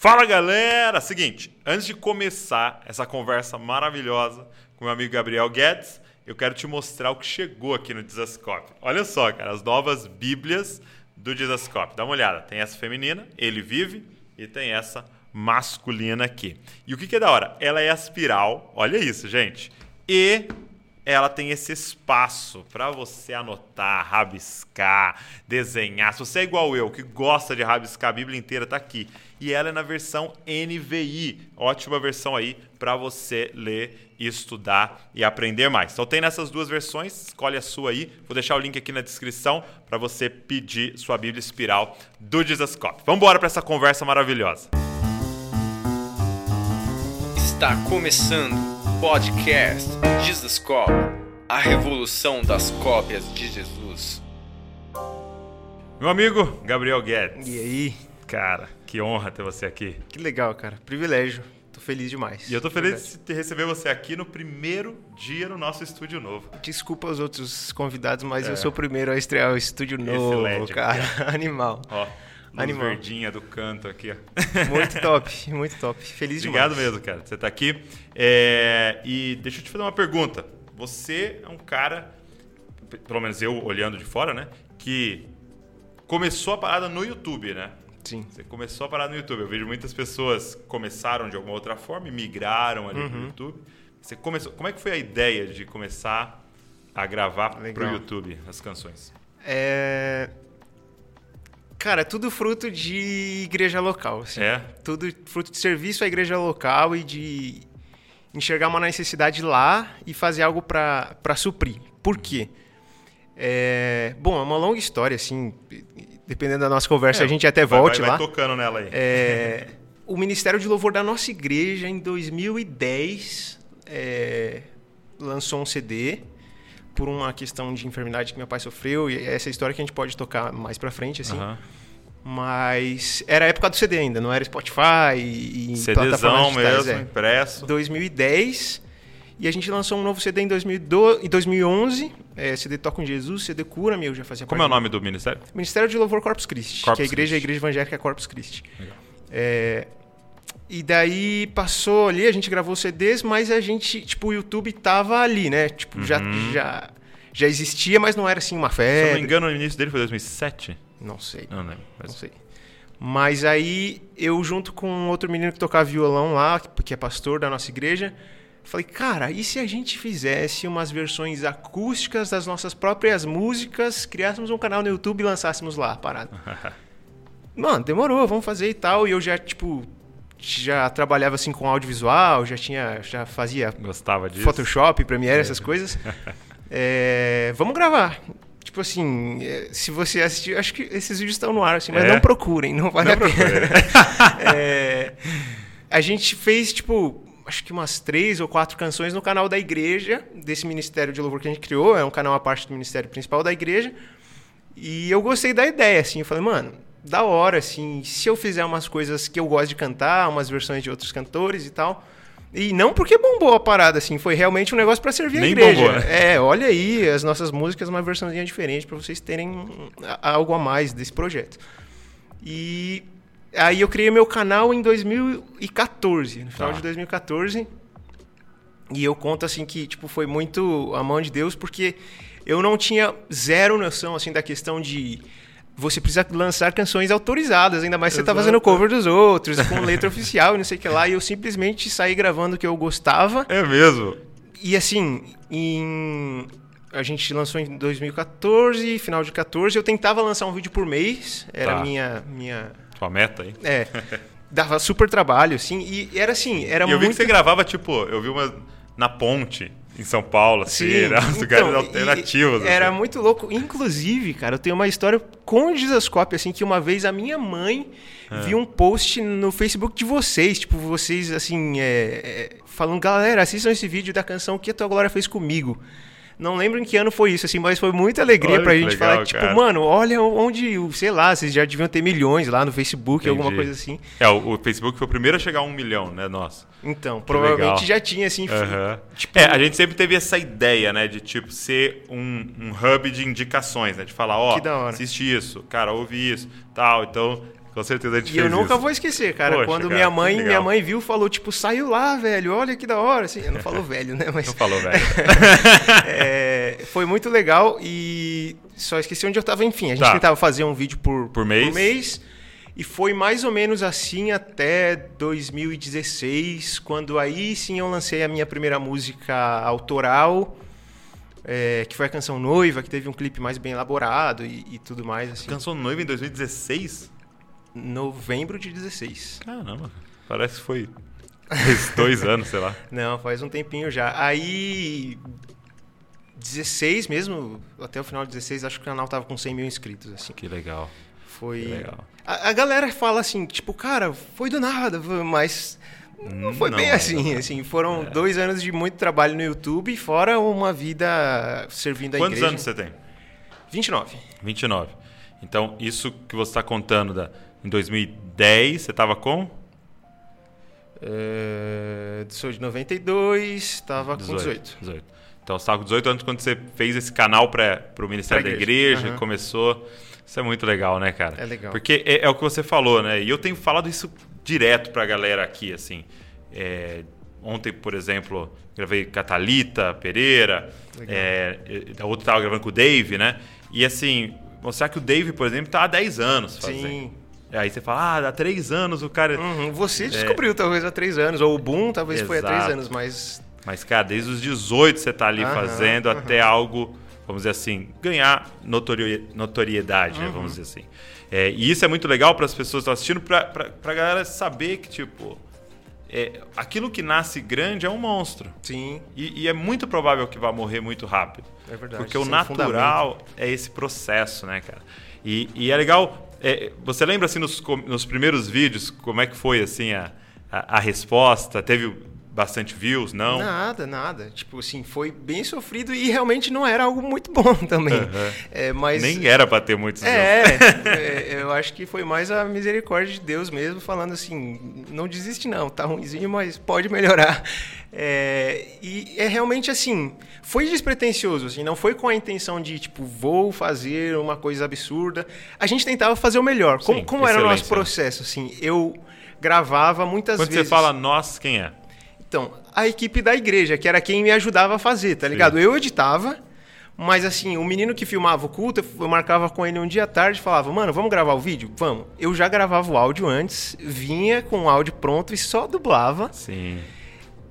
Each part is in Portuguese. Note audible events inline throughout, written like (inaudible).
Fala galera! Seguinte, antes de começar essa conversa maravilhosa com meu amigo Gabriel Guedes, eu quero te mostrar o que chegou aqui no Dizascope. Olha só, cara, as novas Bíblias do Dizascope. Dá uma olhada. Tem essa feminina, ele vive, e tem essa masculina aqui. E o que, que é da hora? Ela é aspiral, olha isso, gente. E ela tem esse espaço para você anotar, rabiscar, desenhar. Se você é igual eu, que gosta de rabiscar a Bíblia inteira, tá aqui. E ela é na versão NVI, ótima versão aí para você ler estudar e aprender mais. Então tem nessas duas versões, escolhe a sua aí. Vou deixar o link aqui na descrição para você pedir sua Bíblia Espiral do Dizascope. Vamos embora para essa conversa maravilhosa. Está começando Podcast Jesus Cop A revolução das cópias de Jesus. Meu amigo Gabriel Guedes. E aí? Cara, que honra ter você aqui. Que legal, cara. Privilégio. Tô feliz demais. E eu tô feliz de receber você aqui no primeiro dia no nosso estúdio novo. Desculpa os outros convidados, mas é. eu sou o primeiro a estrear o estúdio novo, LED cara. Aqui, (laughs) Animal. Ó. Luz Animal. verdinha do canto aqui, ó. Muito (laughs) top, muito top. Feliz Obrigado demais. mesmo, cara. Você tá aqui. É... E deixa eu te fazer uma pergunta. Você é um cara, pelo menos eu olhando de fora, né? Que começou a parada no YouTube, né? Sim. Você começou a parada no YouTube. Eu vejo muitas pessoas começaram de alguma outra forma e migraram ali uhum. pro YouTube. Você começou. Como é que foi a ideia de começar a gravar para pro YouTube as canções? É Cara, é tudo fruto de igreja local. Assim. É? Tudo fruto de serviço à igreja local e de enxergar uma necessidade lá e fazer algo para suprir. Por quê? É, bom, é uma longa história, assim. Dependendo da nossa conversa, é, a gente até volte vai, lá. Vai tocando nela aí. É, o Ministério de Louvor da nossa igreja, em 2010, é, lançou um CD por uma questão de enfermidade que meu pai sofreu, e essa história que a gente pode tocar mais pra frente, assim. Uhum. Mas era a época do CD ainda, não era Spotify e CDzão mesmo, é. impresso. 2010, e a gente lançou um novo CD em 2012, em 2011, é, CD Toca com Jesus, CD Cura, meu, já fazia Como é o nome do ministério? Ministério de Louvor Corpus Christi, Corpus que é a igreja, a igreja evangélica Corpus Christi. É, e daí passou ali, a gente gravou CDs, mas a gente, tipo, o YouTube tava ali, né? Tipo, uhum. já, já, já existia, mas não era assim uma febre. Se eu não me engano, o início dele foi 2007? Não sei. Não lembro. Mas... Não sei. Mas aí eu, junto com outro menino que tocava violão lá, que é pastor da nossa igreja, falei, cara, e se a gente fizesse umas versões acústicas das nossas próprias músicas, criássemos um canal no YouTube e lançássemos lá a parada? (laughs) Mano, demorou, vamos fazer e tal. E eu já, tipo, já trabalhava assim com audiovisual, já tinha, já fazia Gostava disso. Photoshop, Premiere, é. essas coisas. (laughs) é, vamos gravar. Tipo assim, é, se você assistir, acho que esses vídeos estão no ar, assim, mas é. não procurem, não vale não a pena. (laughs) é, a gente fez, tipo, acho que umas três ou quatro canções no canal da igreja, desse Ministério de Louvor que a gente criou, é um canal à parte do Ministério Principal da igreja. E eu gostei da ideia, assim, eu falei, mano, da hora, assim. Se eu fizer umas coisas que eu gosto de cantar, umas versões de outros cantores e tal. E não porque bombou a parada, assim, foi realmente um negócio para servir Nem a igreja. Bombou, né? É, olha aí, as nossas músicas, uma versãozinha diferente para vocês terem algo a mais desse projeto. E aí eu criei meu canal em 2014, no final tá. de 2014. E eu conto assim que tipo foi muito a mão de Deus porque eu não tinha zero noção assim da questão de você precisa lançar canções autorizadas, ainda mais se você tá fazendo cover dos outros, com letra oficial e não sei o que lá. E eu simplesmente saí gravando o que eu gostava. É mesmo? E assim, em... a gente lançou em 2014, final de 14, eu tentava lançar um vídeo por mês, era tá. minha minha Tua meta aí? É. Dava super trabalho, assim, e era assim, era e eu muito... vi que você gravava, tipo, eu vi uma na ponte, em São Paulo, assim, Sim? Os então, lugares alternativos. Assim. Era muito louco. Inclusive, cara, eu tenho uma história com o Disascope, assim, que uma vez a minha mãe é. viu um post no Facebook de vocês, tipo, vocês, assim, é, é, falando, galera, assistam esse vídeo da canção que a tua glória fez comigo. Não lembro em que ano foi isso, assim, mas foi muita alegria olha pra gente legal, falar, tipo, cara. mano, olha onde, sei lá, vocês já deviam ter milhões lá no Facebook, Entendi. alguma coisa assim. É, o, o, Facebook foi o primeiro a chegar a um milhão, né, nossa. Então, que provavelmente legal. já tinha, assim. Uhum. Tipo... É, a gente sempre teve essa ideia, né, de, tipo, ser um, um hub de indicações, né, de falar, ó, oh, assiste isso, cara, ouve isso, tal, então Com certeza a gente e fez eu nunca isso. vou esquecer, cara. Poxa, quando cara, minha mãe, minha mãe viu, falou tipo, saiu lá, velho. Olha que da hora, assim. Não falou velho, né? Mas Não falou, velho. (laughs) é, foi muito legal e só esqueci onde eu tava. Enfim, a gente Tá. tentava fazer um vídeo por, Por mês? E foi mais ou menos assim até 2016, quando aí sim eu lancei a minha primeira música autoral, é, que foi a canção Noiva, que teve um clipe mais bem elaborado e, e tudo mais. Assim, Canção noiva em 2016? Novembro de 16. Caramba, parece que foi dois anos, sei lá. (laughs) Não, faz um tempinho já. Aí. 16 mesmo, até o final de 16, acho que o canal tava com 100 mil inscritos, assim. Que legal. Foi. Que legal. A, a galera fala assim, tipo, cara, foi do nada, mas não foi Não, bem não, assim, não. assim. Foram dois anos de muito trabalho no YouTube, fora uma vida servindo a Quantos igreja. anos você tem? 29. 29. Então, isso que você está contando da, em 2010, você estava com? É, sou de 92, tava com 18. 18. Então, você estava com 18 anos quando você fez esse canal para o Ministério Pra da igreja. Igreja, Aham. começou. Isso é muito legal, né, cara? É legal. Porque é, é o que você falou, né? E eu tenho falado isso direto pra galera aqui, assim. É, ontem, por exemplo, gravei Catalita Pereira, Legal. é, a outra tava gravando com o Dave, né? E assim, mostrar que o Dave, por exemplo, tá há 10 anos fazendo. Sim. Aí você fala, ah, há 3 anos o cara. Uhum, Você descobriu talvez há três anos, ou o Boom talvez foi há três É. Exato. anos, mas Mas, cara, desde os 18 você tá ali Aham, fazendo aham. até algo, vamos dizer assim, ganhar notori- notoriedade, né? Uhum. Vamos dizer assim. É, e isso é muito legal para as pessoas que estão assistindo, pra, pra galera saber que, tipo, é, aquilo que nasce grande é um monstro. sim, E, e é muito provável que vá morrer muito rápido. é verdade. Porque o natural é esse processo, né, cara? E, e é legal. É, você lembra assim nos, nos primeiros vídeos como é que foi assim a, a, a resposta? Teve bastante views? Não? Nada, nada. Tipo assim, foi bem sofrido e realmente não era algo muito bom (laughs) também. Aham. É, mas Nem era pra ter muitos. É, é, (laughs) eu acho que foi mais a misericórdia de Deus mesmo, falando assim, não desiste não, tá ruimzinho, mas pode melhorar. É, e é realmente assim, foi despretensioso, assim, não foi com a intenção de, tipo, vou fazer uma coisa absurda. A gente tentava fazer o melhor. Como, Sim, como era o nosso processo, assim, eu gravava muitas Quando vezes... você fala nós, quem é? Então, a equipe da igreja, que era quem me ajudava a fazer, tá ligado? Eu editava, mas assim, o menino que filmava o culto, eu marcava com ele um dia à tarde e falava, mano, vamos gravar o vídeo? Vamos. Eu já gravava o áudio antes, vinha com o áudio pronto e só dublava. Sim.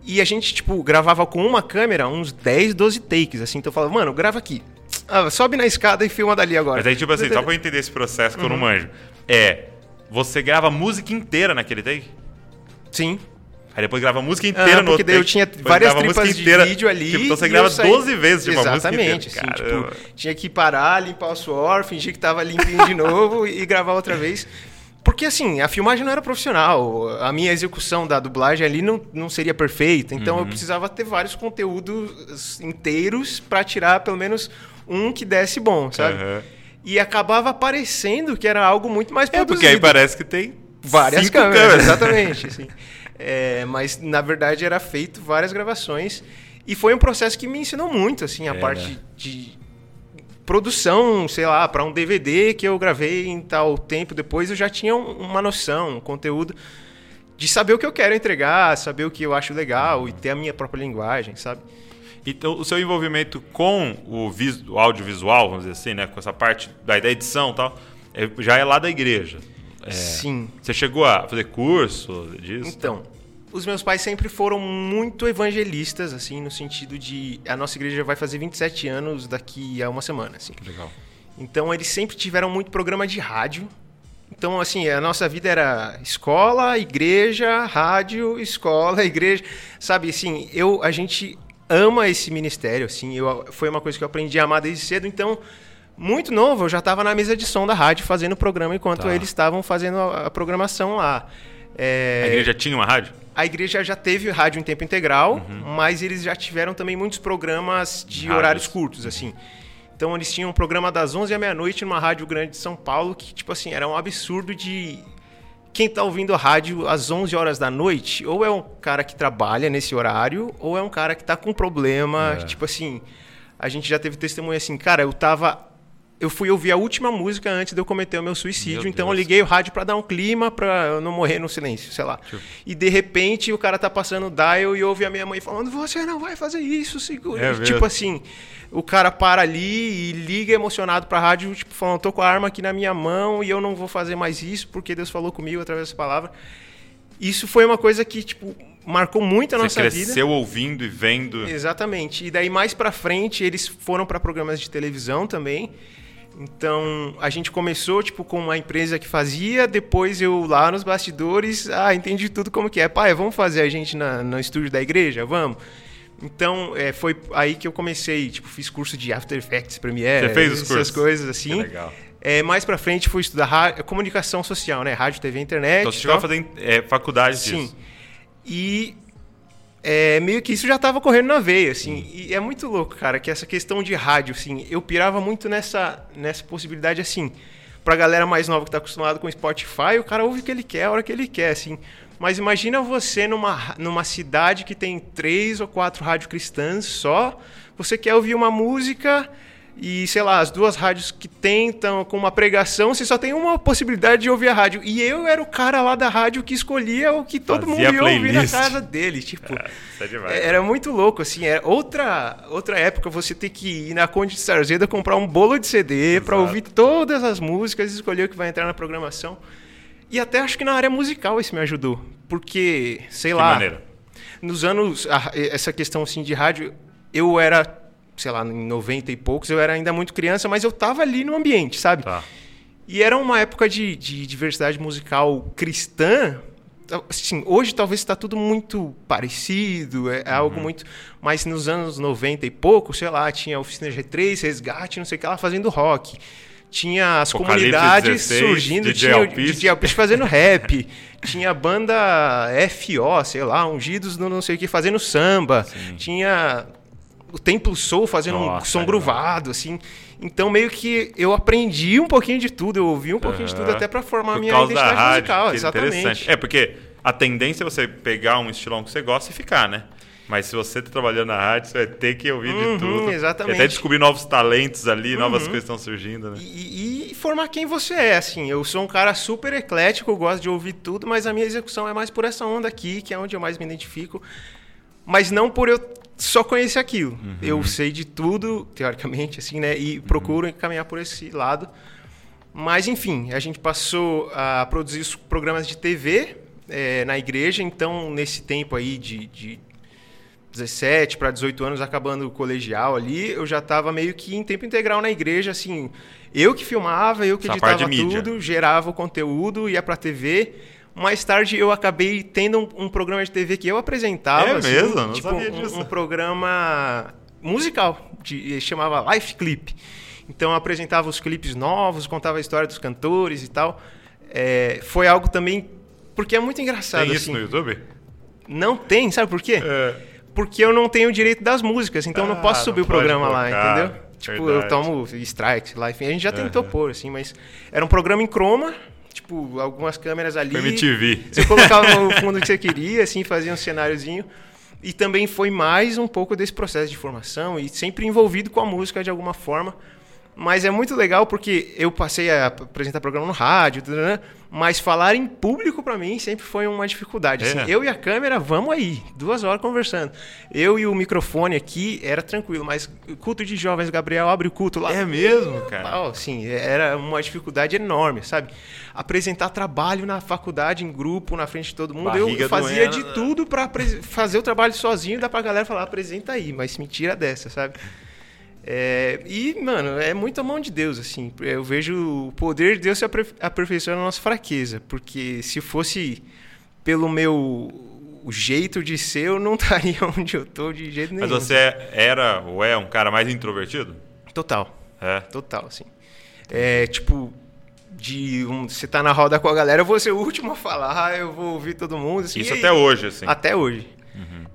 E a gente, tipo, gravava com uma câmera uns 10, 12 takes, assim. Então eu falava, mano, grava aqui. Ah, sobe na escada e filma dali agora. Mas aí, tipo assim, só pra eu entender esse processo que eu não Uhum. manjo. É, você grava a música inteira naquele take? Sim. Aí depois grava a música inteira Ah, no outro daí eu tinha depois várias tripas de inteira. vídeo ali. Tipo, então você grava saí- 12 vezes de uma Exatamente, música assim, inteira. Caramba. tipo, tinha que parar, limpar o suor, fingir que tava limpinho de novo e gravar outra vez. Porque assim, a filmagem não era profissional, a minha execução da dublagem ali não, não seria perfeita, então Uhum. eu precisava ter vários conteúdos inteiros pra tirar pelo menos um que desse bom, sabe? Aham. E acabava parecendo que era algo muito mais É, produzido porque aí parece que tem várias cinco câmeras, exatamente. assim. (laughs) É, mas na verdade era feito várias gravações e foi um processo que me ensinou muito, assim, a É, parte né? de produção, sei lá, para um DVD que eu gravei em tal tempo depois, eu já tinha um- uma noção, um conteúdo de saber o que eu quero entregar, saber o que eu acho legal e ter a minha própria linguagem, sabe? Então, o seu envolvimento com o, o audiovisual, vamos dizer assim, né? Com essa parte da, da edição tal, é- já é lá da igreja. É, Sim. Você chegou a fazer curso disso? Então, os meus pais sempre foram muito evangelistas, assim, no sentido de a nossa igreja vai fazer 27 anos daqui a uma semana, assim. Que legal. Então eles sempre tiveram muito programa de rádio. Então, assim, a nossa vida era escola, igreja, rádio, escola, (laughs) igreja. Sabe, assim, eu, a gente ama esse ministério, assim, eu, foi uma coisa que eu aprendi a amar desde cedo. Então, muito novo, eu já estava na mesa de som da rádio fazendo o programa enquanto Tá. eles estavam fazendo a, a programação lá. É, A igreja tinha uma rádio? a igreja já teve rádio em tempo integral, mas eles já tiveram também muitos programas de Rádios. horários curtos, assim. Então eles tinham um programa das 11 à meia-noite numa rádio grande de São Paulo que, tipo assim, era um absurdo de quem tá ouvindo a rádio às 11 horas da noite, ou é um cara que trabalha nesse horário, ou é um cara que tá com problema, É. tipo assim, a gente já teve testemunho assim, cara, eu tava eu fui ouvir a última música antes de eu cometer o meu suicídio, meu então eu liguei o rádio para dar um clima, para eu não morrer no silêncio, sei lá. E de repente o cara tá passando o dial e ouve a minha mãe falando: "Você não vai fazer isso, segura". É tipo assim, o cara para ali e liga emocionado pra rádio, tipo, falando: "Tô com a arma aqui na minha mão e eu não vou fazer mais isso porque Deus falou comigo através dessa palavra". Isso foi uma coisa que, tipo, marcou muito a Você nossa vida. Você cresceu ouvindo e vendo. Exatamente. E daí mais para frente eles foram para programas de televisão também. Então, a gente começou, tipo, com uma empresa que fazia, depois eu lá nos bastidores, ah, entendi tudo como que é. Pai, vamos fazer a gente na, no estúdio da igreja? Vamos. Então, é, foi aí que eu comecei, tipo, fiz curso de After Effects, Premiere, Você fez os essas cursos? coisas assim. Que legal. É, mais pra frente fui estudar rádio, comunicação social, né? Rádio, TV, internet. Então você chegou a fazer é, faculdade Sim. disso. E é, meio que isso já estava correndo na veia, assim. E é muito louco, cara, que essa questão de rádio, assim, eu pirava muito nessa, nessa possibilidade, assim. Pra galera mais nova que tá acostumado com Spotify, o cara ouve o que ele quer, a hora que ele quer, assim. Mas imagina você numa, numa cidade que tem três ou quatro rádios cristãs só. Você quer ouvir uma música e, sei lá, as duas rádios que tentam com uma pregação, você só tem uma possibilidade de ouvir a rádio. E eu era o cara lá da rádio que escolhia o que todo Fazia mundo ia ouvir na playlist. casa dele. Tipo, (laughs) É, é demais. era muito louco, assim. Era outra, outra época você ter que ir na Conde de Sarzeda comprar um bolo de CD para ouvir todas as músicas e escolher o que vai entrar na programação. E até acho que na área musical isso me ajudou. Porque, sei Que lá, maneira. nos anos. essa questão assim de rádio, eu era, sei lá, em 90 e poucos, eu era ainda muito criança, mas eu tava ali no ambiente, sabe? Tá. E era uma época de, de diversidade musical cristã. Assim, hoje talvez está tudo muito parecido, é, é Uhum. algo muito. Mas nos anos 90 e pouco, sei lá, tinha Oficina G3, Resgate, não sei o que lá, fazendo rock. Tinha as Apocalipse comunidades 16, surgindo, DJ tinha o Alpiste. DJ Alpiste fazendo rap, (laughs) tinha a banda FO, sei lá, ungidos no não sei o que, fazendo samba, tinha o Templo Soul fazendo um Nossa, som é gruvado, assim. Então, meio que eu aprendi um pouquinho de tudo, eu ouvi um pouquinho de tudo até para formar a Por minha causa da identidade rádio, musical, exatamente. É, porque a tendência é você pegar um estilão que você gosta e ficar, né? Mas se você tá trabalhando na rádio, você vai ter que ouvir Uhum, de tudo. exatamente. E até descobrir novos talentos ali, novas Uhum. coisas estão surgindo, né? E, e formar quem você é, assim. Eu sou um cara super eclético, gosto de ouvir tudo, mas a minha execução é mais por essa onda aqui, que é onde eu mais me identifico. Mas não por eu só conhecer aquilo. Uhum. Eu sei de tudo, teoricamente, assim, né? E procuro caminhar por esse lado. Mas, enfim, a gente passou a produzir os programas de TV eh, na igreja. Então, nesse tempo aí de, de 17 para 18 anos, acabando o colegial ali, eu já estava meio que em tempo integral na igreja, assim. Eu que filmava, eu que Essa editava mídia. tudo, gerava o conteúdo, ia para TV. Mais tarde eu acabei tendo um, um programa de TV que eu apresentava. É assim, mesmo? Não tipo, sabia um- disso. Um, programa musical, de, chamava Life Clip. Então eu apresentava os clipes novos, contava a história dos cantores e tal. É, foi algo também. Porque é muito engraçado. Tem isso assim. no YouTube? Não tem, sabe por quê? É. Porque eu não tenho o direito das músicas, então eu não Ah, posso subir não o programa pode lá, colocar, entendeu? Tipo, verdade. eu tomo strikes lá, enfim. A gente já tentou Aham. pôr, assim, mas era um programa em croma, tipo, algumas câmeras ali. MTV. Você colocava o fundo que você queria, assim, fazia um cenáriozinho. E também foi mais um pouco desse processo de formação e sempre envolvido com a música de alguma forma. Mas é muito legal porque eu passei a apresentar programa no rádio, né? mas falar em público para mim sempre foi uma dificuldade. Assim, É. eu e a câmera, vamos aí, duas horas conversando. Eu e o microfone aqui era tranquilo, mas culto de jovens, Gabriel abre o culto lá. É mesmo, cara? Oh, sim, era uma dificuldade enorme, sabe? Apresentar trabalho na faculdade, em grupo, na frente de todo mundo. Barriga eu fazia doendo, de tudo para fazer o trabalho sozinho, dá pra galera falar, apresenta aí, mas me tira dessa, sabe? É, e, mano, é muito a mão de Deus, assim. Eu vejo o poder de Deus se aperfei- aperfeiçoando na nossa fraqueza. Porque se fosse pelo meu jeito de ser, eu não (laughs) estaria onde eu tô de jeito nenhum. Mas você era ou é um cara mais introvertido? Total. É. Total, assim. É, tipo, de um, você tá na roda com a galera, eu vou ser o último a falar, eu vou ouvir todo mundo. Assim, Isso até hoje, assim. Até hoje.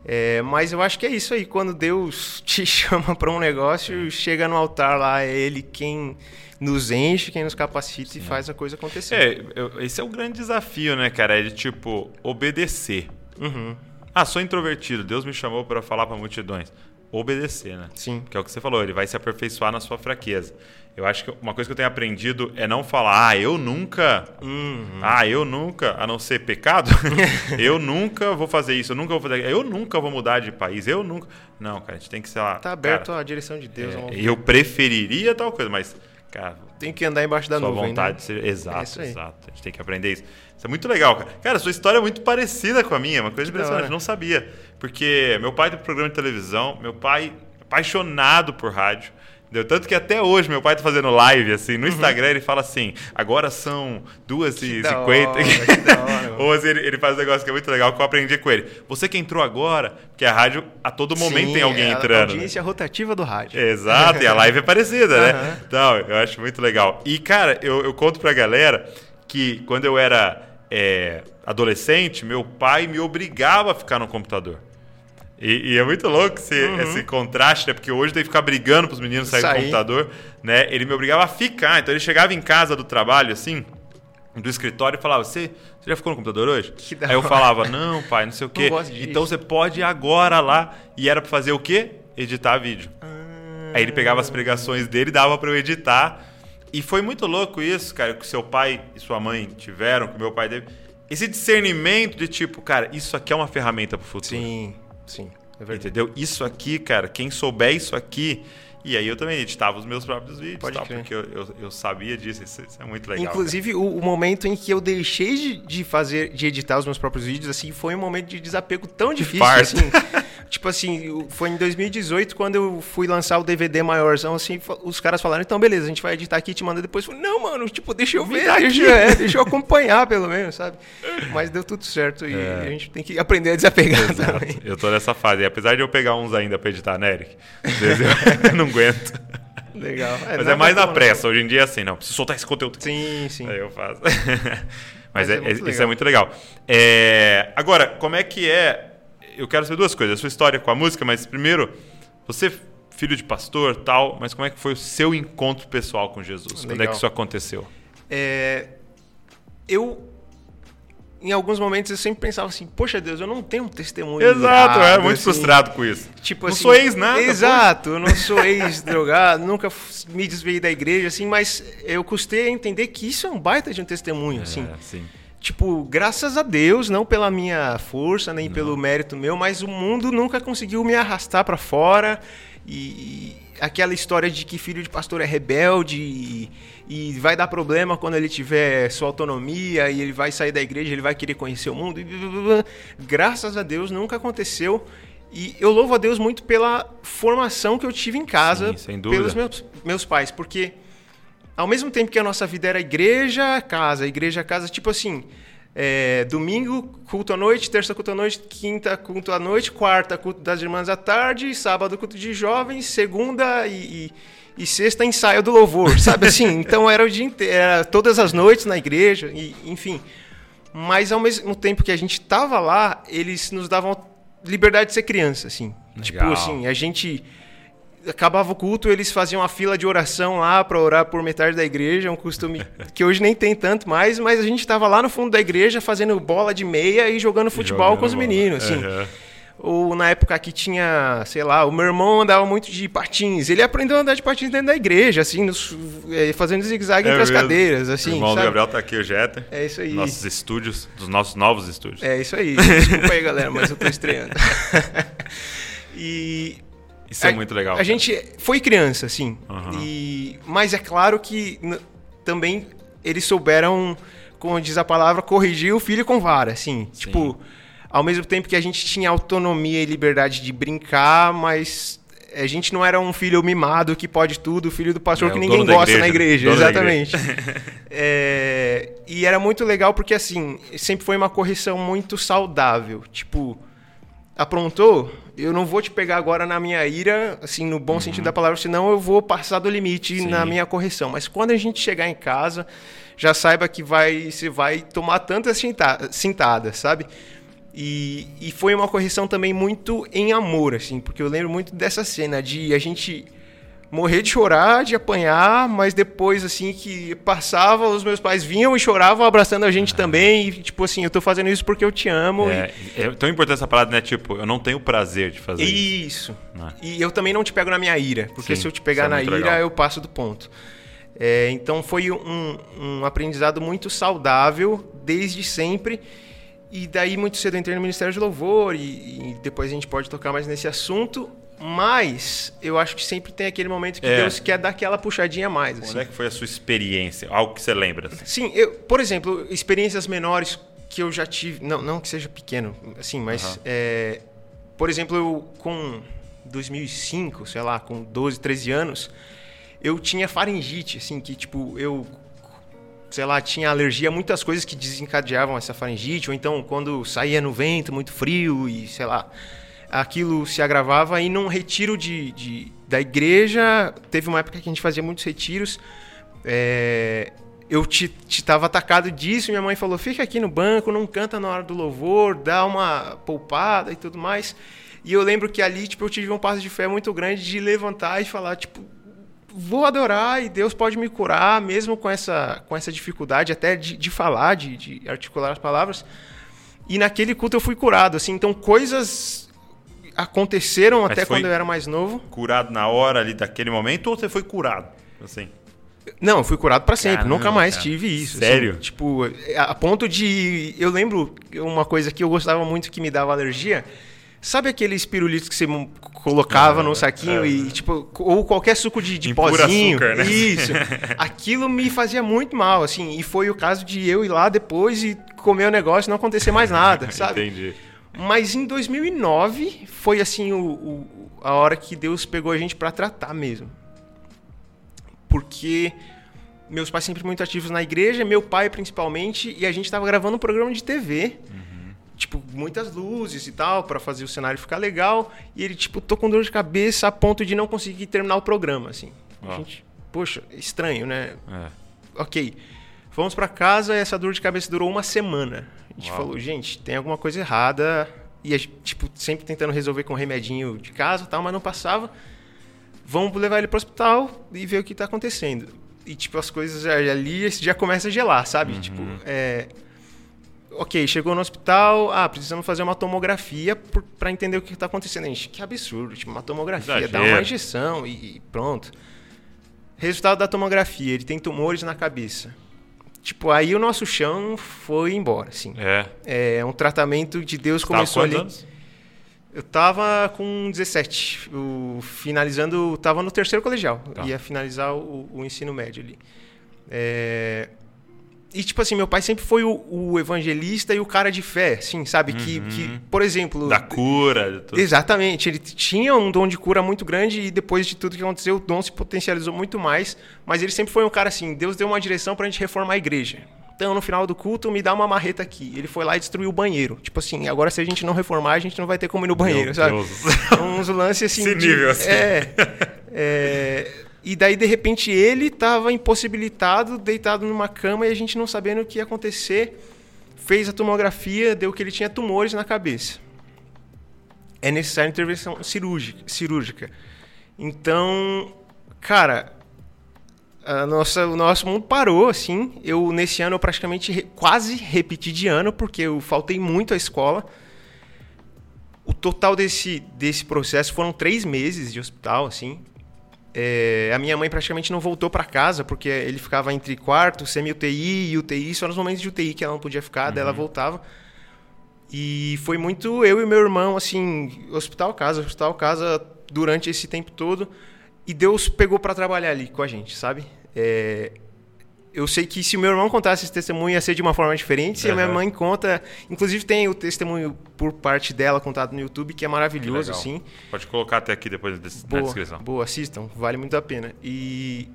É, mas eu acho que é isso aí. Quando Deus (laughs) te chama para um negócio, chega no altar lá, é Ele quem nos enche, quem nos capacita e faz a coisa acontecer. É, esse é o grande desafio, né, cara? É de, tipo, obedecer. Uhum. Ah, sou introvertido, Deus me chamou para falar para multidões. Obedecer, né? Sim. Que é o que você falou, ele vai se aperfeiçoar na sua fraqueza. Eu acho que uma coisa que eu tenho aprendido é não falar, ah, eu nunca. Uhum. Ah, eu nunca, a não ser pecado, (laughs) eu nunca vou fazer isso, eu nunca vou fazer Eu nunca vou mudar de país, eu nunca. Não, cara, a gente tem que ser lá. Tá aberto cara, à direção de Deus. é, eu preferiria tal coisa, mas, cara. Tem que andar embaixo da sua nuvem. vontade né? de ser. Exato, É exato. A gente tem que aprender isso. Isso é muito legal, cara. Cara, sua história é muito parecida com a minha, uma coisa Que impressionante. Não sabia. Porque meu pai tem programa de televisão, meu pai apaixonado por rádio. Deu tanto que até hoje meu pai tá fazendo live, assim, no Instagram ele fala assim, agora são duas e Uhum. da cinquenta. hora, que da hora, mano. (laughs) Ou assim, ele, ele faz um negócio que é muito legal, que eu aprendi com ele. Você que entrou agora, porque a rádio, a todo momento Sim, tem alguém é entrando. A né? audiência rotativa do rádio. Exato, e a live é parecida, né? Aham. Então, eu acho muito legal. E, cara, eu, eu conto pra galera que quando eu era é, adolescente, meu pai me obrigava a ficar no computador. E, e é muito louco esse, esse contraste, né? Porque hoje tem que ficar brigando pros meninos saírem do computador, né? Ele me obrigava a ficar. Então ele chegava em casa do trabalho, assim, do escritório e falava: Você, você já ficou no computador hoje? (laughs) Que da Aí eu hora. falava: Não, pai, não sei o quê. Então você pode ir agora lá. E era pra fazer o quê? Editar vídeo. Aí ele pegava as pregações dele e dava pra eu editar. E foi muito louco isso, cara, que seu pai e sua mãe tiveram, que meu pai teve. Esse discernimento de tipo, cara, isso aqui é uma ferramenta pro futuro. Sim, sim. É verdade. Entendeu? Isso aqui, cara, quem souber isso aqui. E aí eu também editava os meus próprios vídeos, Pode tal, crer. porque eu, eu, eu sabia disso. Isso, isso é muito legal. Inclusive, o, o momento em que eu deixei de, de fazer, de editar os meus próprios vídeos, assim, foi um momento de desapego tão difícil, farto. assim. (laughs) tipo assim, foi em 2018, quando eu fui lançar o DVD maiorzão, assim, os caras falaram, então, beleza, a gente vai editar aqui e te manda depois. Eu falei, não, mano, tipo, deixa eu ver, deixa, é, deixa eu acompanhar, pelo menos, sabe? Mas deu tudo certo e a gente tem que aprender a desapegar também. Eu tô nessa fase. E apesar de eu pegar uns ainda pra editar, né, Eric? Às vezes eu (laughs) (laughs) não aguento. Legal. Mas nada é mais na pressa. Hoje em dia é assim, não. Preciso soltar esse conteúdo. Sim, sim. Aí eu faço. Mas (laughs) Mas, é é- isso legal. é muito legal. É, agora, como é que é? Eu quero saber duas coisas. A sua história com a música, mas primeiro, você, filho de pastor tal, mas como é que foi o seu encontro pessoal com Jesus? Quando é Legal. que isso aconteceu? É, eu, em alguns momentos, eu sempre pensava assim, poxa Deus, eu não tenho um testemunho. Exato, irado, muito assim. frustrado com isso. Tipo não assim, sou ex nada. Exato, eu não sou ex-drogado, (laughs) nunca f- me desviei da igreja, assim, mas eu custei a entender que isso é um baita de um testemunho, pô. assim. É, sim. Tipo, graças a Deus, não pela minha força, nem pelo mérito meu, mas o mundo nunca conseguiu me arrastar pra fora. E aquela história de que filho de pastor é rebelde e, e vai dar problema quando ele tiver sua autonomia e ele vai sair da igreja, ele vai querer conhecer o mundo. e. Graças a Deus nunca aconteceu. E eu louvo a Deus muito pela formação que eu tive em casa Sim, sem dúvida. pelos meus, meus pais, porque ao mesmo tempo que a nossa vida era igreja, casa, igreja, casa, tipo assim, é, domingo, culto à noite, terça, culto à noite, quinta, culto à noite, quarta, culto das irmãs à tarde, sábado, culto de jovens, segunda e, e, e sexta, ensaio do louvor, sabe assim? (laughs) Então era o dia inteiro, era todas as noites na igreja, e, enfim. Mas ao mesmo tempo que a gente tava lá, eles nos davam liberdade de ser criança, assim. Tipo Legal. assim, a gente acabava o culto, eles faziam uma fila de oração lá para orar por metade da igreja, um costume (laughs) que hoje nem tem tanto mais, mas a gente estava lá no fundo da igreja fazendo bola de meia e jogando futebol Jogando com os bola. meninos, assim. Aham. Ou na época que tinha, sei lá, o meu irmão andava muito de patins. Ele aprendeu a andar de patins dentro da igreja, assim, nos- eh, fazendo zigue-zague É entre as mesmo. cadeiras, o assim, irmão do sabe? Gabriel tá aqui, o Jeter. É isso aí. Nossos estúdios, dos nossos novos estúdios. É isso aí. Desculpa aí, galera, mas eu tô estreando. (laughs) (laughs) e Isso é a- muito legal. A gente foi criança, assim. Aham. E, mas é claro que também eles souberam, como diz a palavra, corrigir o filho com vara, assim. Tipo, ao mesmo tempo que a gente tinha autonomia e liberdade de brincar, mas a gente não era um filho mimado que pode tudo, filho do pastor É, que ninguém gosta na igreja, igreja. dono da Exatamente. (laughs) É, e era muito legal porque, assim, sempre foi uma correção muito saudável. Tipo, aprontou, eu não vou te pegar agora na minha ira, assim, no bom sentido da palavra, senão eu vou passar do limite Uhum. Sim. na minha correção. Mas quando a gente chegar em casa, já saiba que vai, você vai tomar tantas cinta- cintadas, sabe? E, e foi uma correção também muito em amor, assim, porque eu lembro muito dessa cena de a gente morrer de chorar, de apanhar, mas depois, assim, que passava, os meus pais vinham e choravam abraçando a gente também. E, tipo assim, eu tô fazendo isso porque eu te amo. É, e... é tão importante essa palavra, né? Tipo, eu não tenho prazer de fazer isso. Isso. É. E eu também não te pego na minha ira, porque Sim, se eu te pegar é na ira, legal. eu passo do ponto. É, então foi um, um aprendizado muito saudável desde sempre. E daí, muito cedo, eu entrei no Ministério de Louvor e, e, depois a gente pode tocar mais nesse assunto. Mas eu acho que sempre tem aquele momento que é. Deus quer dar aquela puxadinha a mais. Assim. Quando é que foi a sua experiência? Algo que você lembra? Assim? Sim, eu, por exemplo, experiências menores que eu já tive, não, não que seja pequeno, assim, mas, uhum. é, por exemplo, eu com 2005, sei lá, com 12, 13 anos, eu tinha faringite, assim, que tipo, eu sei lá, tinha alergia a muitas coisas que desencadeavam essa faringite, ou então quando saía no vento, muito frio e sei lá, aquilo se agravava e num retiro de, de da igreja, teve uma época que a gente fazia muitos retiros, é, eu te estava atacado disso, minha mãe falou, fica aqui no banco, não canta na hora do louvor, dá uma poupada e tudo mais. E eu lembro que ali, tipo, eu tive um passo de fé muito grande de levantar e falar, tipo, vou adorar e Deus pode me curar, mesmo com essa, com essa dificuldade até de, de falar, de, de articular as palavras. E naquele culto eu fui curado, assim, então coisas aconteceram Mas até quando eu era mais novo. Curado na hora ali daquele momento ou você foi curado? Assim. Não, eu fui curado para sempre, Caramba, nunca mais cara. tive isso. Assim. Sério? Assim, tipo, a ponto de. Eu lembro uma coisa que eu gostava muito que me dava alergia. Sabe aqueles pirulitos que você colocava ah, no saquinho é. e, tipo, ou qualquer suco de, de pozinho? Açúcar, né? Isso. (laughs) Aquilo me fazia muito mal, assim. E foi o caso de eu ir lá depois e comer o negócio e não acontecer mais nada, sabe? (laughs) Entendi. Mas em 2009 foi, assim, o, o a hora que Deus pegou a gente para tratar mesmo. Porque meus pais sempre muito ativos na igreja, meu pai principalmente, e a gente estava gravando um programa de TV. Uhum tipo, muitas luzes e tal, para fazer o cenário ficar legal. E ele, tipo, tô com dor de cabeça a ponto de não conseguir terminar o programa, assim. A gente, poxa, estranho, né? É. Ok. Fomos para casa e essa dor de cabeça durou uma semana. A gente Uau. falou, gente, tem alguma coisa errada. E, a gente, tipo, sempre tentando resolver com um remedinho de casa e tal, mas não passava. Vamos levar ele pro hospital e ver o que tá acontecendo. E, tipo, as coisas ali já começa a gelar, sabe? Uhum. Tipo, é ok, chegou no hospital, ah, precisamos fazer uma tomografia para entender o que está acontecendo. Gente, que absurdo, tipo, uma tomografia, Exagero. dá uma injeção e, e, pronto. Resultado da tomografia, ele tem tumores na cabeça. Tipo, aí o nosso chão foi embora, assim. É. É um tratamento de Deus Você começou ali. Anos? Eu tava com 17, o, finalizando, tava no terceiro colegial, tá. ia finalizar o, o ensino médio ali. É, e, tipo assim, meu pai sempre foi o, o, evangelista e o cara de fé, assim, sabe? Uhum. Que, que, por exemplo. Da cura. Tudo. Exatamente. Ele tinha um dom de cura muito grande e depois de tudo que aconteceu, o dom se potencializou muito mais. Mas ele sempre foi um cara assim: Deus deu uma direção pra gente reformar a igreja. Então, no final do culto, me dá uma marreta aqui. Ele foi lá e destruiu o banheiro. Tipo assim, agora se a gente não reformar, a gente não vai ter como ir no banheiro, meu sabe? Deus. Uns lances assim. Esse de, nível assim. É. (laughs) é e daí, de repente, ele estava impossibilitado, deitado numa cama e a gente não sabendo o que ia acontecer. Fez a tomografia, deu que ele tinha tumores na cabeça. É necessária intervenção cirúrgica. cirúrgica. Então, cara, a nossa, o nosso mundo parou, assim. Eu, nesse ano, eu praticamente re, quase repeti de ano, porque eu faltei muito à escola. O total desse, desse processo foram três meses de hospital, assim. É, a minha mãe praticamente não voltou para casa porque ele ficava entre quarto, semi-UTI e UTI. Só nos momentos de UTI que ela não podia ficar, uhum. daí ela uhum. voltava. E foi muito eu e meu irmão, assim, hospital casa, hospital casa durante esse tempo todo. E Deus pegou para trabalhar ali com a gente, sabe? É, eu sei que se o meu irmão contasse esse testemunho ia ser de uma forma diferente. Se uhum. a minha mãe conta, inclusive tem o testemunho por parte dela contado no YouTube que é maravilhoso, assim. Pode colocar até aqui depois boa, na descrição. Boa, assistam, vale muito a pena. E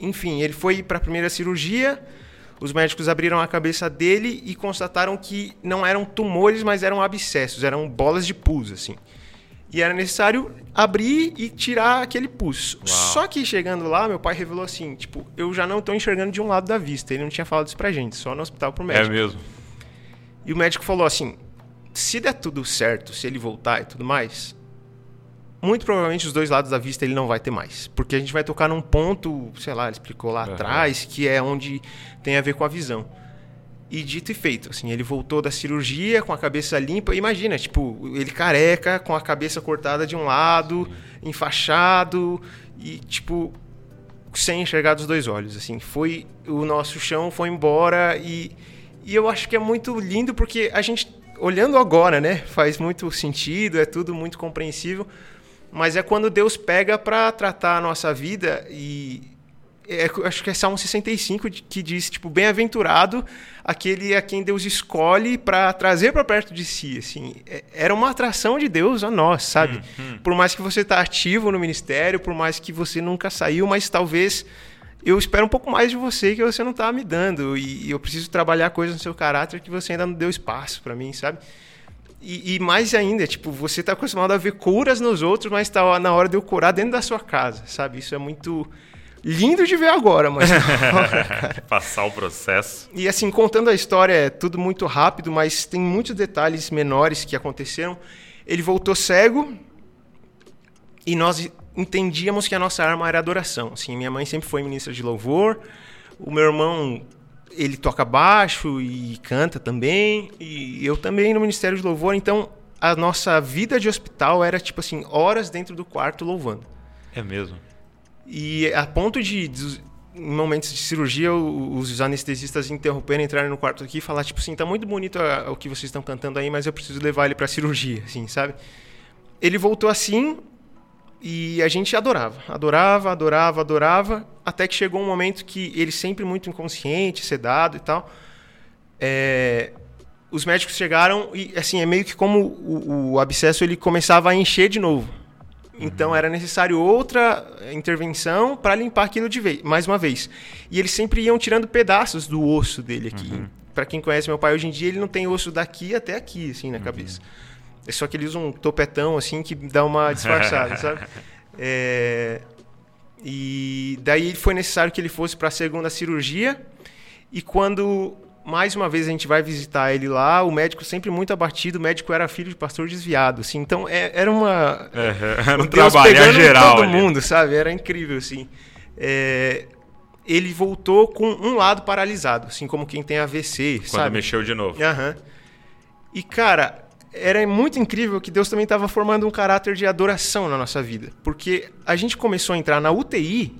enfim, ele foi para a primeira cirurgia. Os médicos abriram a cabeça dele e constataram que não eram tumores, mas eram abscessos, eram bolas de pus, assim. E era necessário abrir e tirar aquele pus. Uau. Só que chegando lá, meu pai revelou assim, tipo, eu já não estou enxergando de um lado da vista. Ele não tinha falado isso pra gente, só no hospital pro médico. É mesmo. E o médico falou assim: se der tudo certo, se ele voltar e tudo mais, muito provavelmente os dois lados da vista ele não vai ter mais. Porque a gente vai tocar num ponto, sei lá, ele explicou lá uhum. atrás, que é onde tem a ver com a visão. E dito e feito, assim, ele voltou da cirurgia com a cabeça limpa. Imagina, tipo, ele careca, com a cabeça cortada de um lado, enfaixado e, tipo, sem enxergar dos dois olhos, assim. Foi o nosso chão foi embora e, e eu acho que é muito lindo porque a gente olhando agora, né, faz muito sentido, é tudo muito compreensível, mas é quando Deus pega para tratar a nossa vida e é, acho que é Salmo 65 que diz, tipo, bem-aventurado aquele a quem Deus escolhe para trazer para perto de si, assim. É, era uma atração de Deus a nós, sabe? Hum, hum. Por mais que você está ativo no ministério, por mais que você nunca saiu, mas talvez eu espero um pouco mais de você que você não está me dando e, eu preciso trabalhar coisas no seu caráter que você ainda não deu espaço para mim, sabe? E, e, mais ainda, tipo, você está acostumado a ver curas nos outros, mas está na hora de eu curar dentro da sua casa, sabe? Isso é muito lindo de ver agora, mas. (laughs) Passar o processo. E assim, contando a história, é tudo muito rápido, mas tem muitos detalhes menores que aconteceram. Ele voltou cego e nós entendíamos que a nossa arma era adoração. Assim, minha mãe sempre foi ministra de louvor, o meu irmão ele toca baixo e canta também, e eu também no ministério de louvor. Então, a nossa vida de hospital era tipo assim, horas dentro do quarto louvando. É mesmo. E a ponto de, em momentos de cirurgia, os anestesistas interromperem, entrarem no quarto aqui e falar, tipo assim, tá muito bonito o que vocês estão cantando aí, mas eu preciso levar ele pra cirurgia, assim, sabe? Ele voltou assim e a gente adorava, adorava, adorava, adorava, até que chegou um momento que ele sempre muito inconsciente, sedado e tal. É, os médicos chegaram e, assim, é meio que como o, o abscesso ele começava a encher de novo. Então era necessário outra intervenção para limpar aquilo de vez, mais uma vez. E eles sempre iam tirando pedaços do osso dele aqui. Uhum. Para quem conhece meu pai hoje em dia, ele não tem osso daqui até aqui, assim, na uhum. cabeça. É só que ele usa um topetão, assim, que dá uma disfarçada, (laughs) sabe? É... E daí foi necessário que ele fosse para a segunda cirurgia. E quando mais uma vez a gente vai visitar ele lá, o médico sempre muito abatido, o médico era filho de pastor desviado, assim, então é, era uma... É, era um trabalho geral todo ali. mundo, sabe? Era incrível, assim. É, ele voltou com um lado paralisado, assim como quem tem AVC, Quando sabe? mexeu de novo. Uhum. E, cara, era muito incrível que Deus também estava formando um caráter de adoração na nossa vida, porque a gente começou a entrar na UTI